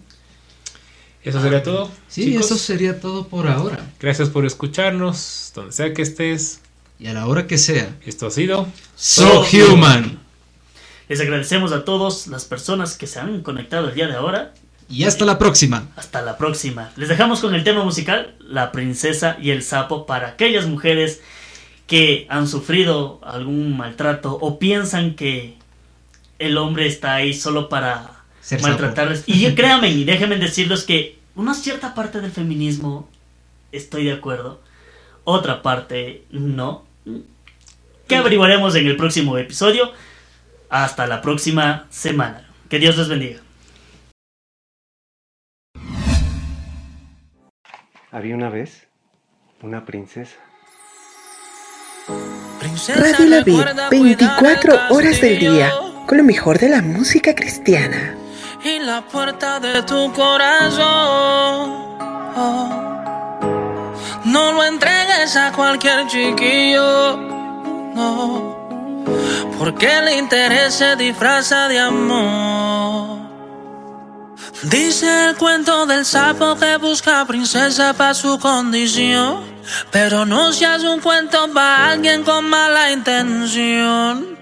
Eso sería todo. Sí, chicos. eso sería todo por ahora. Gracias por escucharnos, donde sea que estés. Y a la hora que sea. Esto ha sido So Human. Les agradecemos a todas las personas que se han conectado el día de ahora. Y hasta la próxima. Hasta la próxima. Les dejamos con el tema musical La princesa y el sapo para aquellas mujeres que han sufrido algún maltrato o piensan que el hombre está ahí solo para Ser maltratarles. Y créanme y déjenme decirles que una cierta parte del feminismo estoy de acuerdo, otra parte no. Que averiguaremos en el próximo episodio. Hasta la próxima semana. Que Dios les bendiga. Había una vez una princesa. Radio La Vid, 24 horas del día, con lo mejor de la música cristiana. y la puerta de tu corazón. No lo entregues a cualquier chiquillo, no, porque el interés se disfraza de amor. Dice el cuento del sapo que busca princesa para su condición, pero no seas un cuento para alguien con mala intención.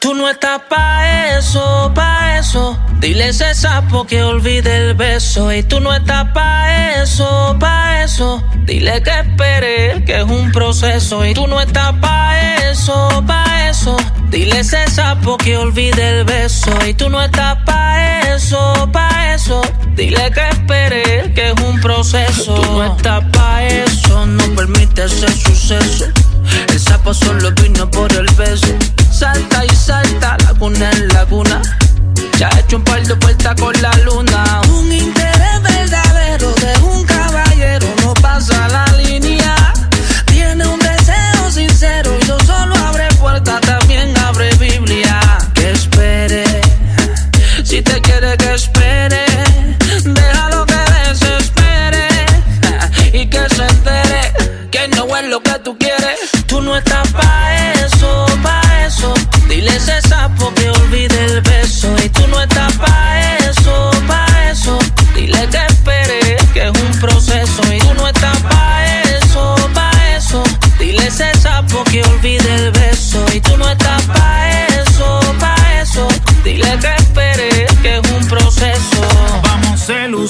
Tú no estás pa' eso, pa' eso. Dile ese sapo que olvide el beso. Y tú no estás pa' eso, pa' eso. Dile que espere, que es un proceso. Y tú no estás pa' eso, pa' eso. Dile ese sapo que olvide el beso. Y tú no estás pa' eso, pa' eso. Dile que espere, que es un proceso. Tú no estás pa' eso, no permite ese suceso. El sapo solo vino por el beso. Salta y salta, laguna en laguna. Ya ha hecho un par de vueltas con la luna. Un interés verdadero de un caballero no pasa la línea. Tiene un deseo sincero y no solo abre puertas, también abre Biblia. Que espere, si te quiere que espere. Déjalo que desespere y que se entere que no es lo que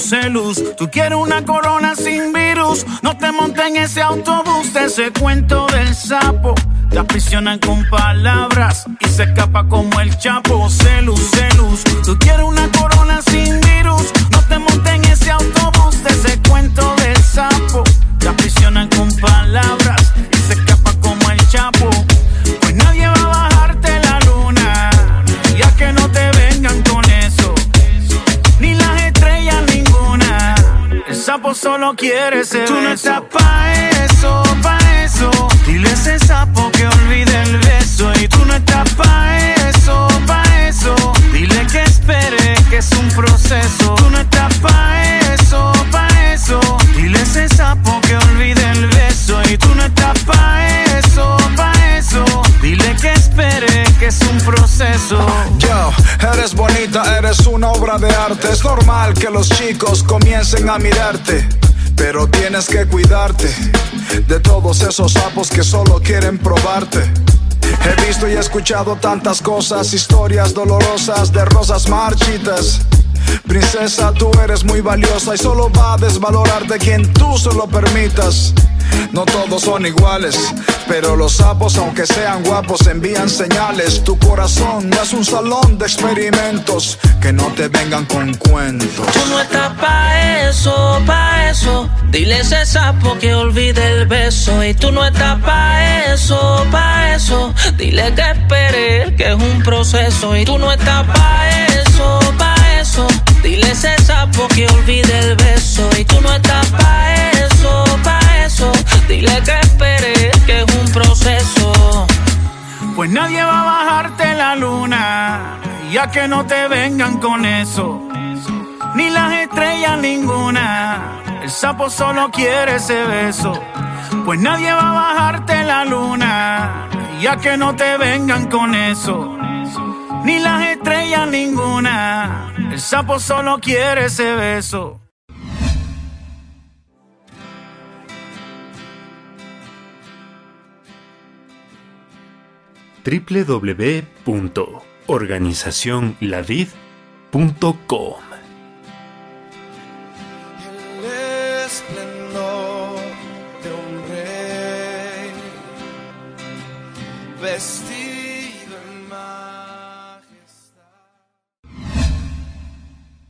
Celus. Tú quieres una corona sin virus. No te montes en ese autobús de ese cuento del sapo. Te aprisionan con palabras y se escapa como el chapo. Celus, celus. Tú quieres una corona sin virus. No te montes en ese autobús de ese cuento del sapo. Te aprisionan con palabras Solo quiere ser Tú no estás pa' eso, pa' eso. Dile a ese sapo que olvide el beso. Y tú no estás pa' eso, pa' eso. Dile que espere, que es un proceso. Tú no estás pa' eso, pa' eso. Dile a ese sapo que olvide el beso. Y tú no estás pa' eso, pa' eso. Dile que espere, que es un proceso. Yo, eres bonita, eres una obra de arte. Es normal que los chicos comiencen a mirarte. Pero tienes que cuidarte de todos esos sapos que solo quieren probarte. He visto y escuchado tantas cosas, historias dolorosas de rosas marchitas. Princesa, tú eres muy valiosa y solo va a desvalorarte quien tú se lo permitas. No todos son iguales, pero los sapos, aunque sean guapos, envían señales. Tu corazón no es un salón de experimentos, que no te vengan con cuentos. Tú no estás pa' eso, pa' eso. Dile ese sapo que olvide el beso. Y tú no estás pa' eso, pa' eso. Dile que espere, que es un proceso. Y tú no estás pa' eso, pa' eso. Dile a ese sapo que olvide el beso. Y tú no estás pa' eso, pa' eso. Dile que espere, que es un proceso. Pues nadie va a bajarte la luna, ya que no te vengan con eso. Ni las estrellas ninguna, el sapo solo quiere ese beso. Pues nadie va a bajarte la luna, ya que no te vengan con eso. Ni las estrellas ninguna, el sapo solo quiere ese beso. www.organizacionlavid.com El esplendor de un rey vestido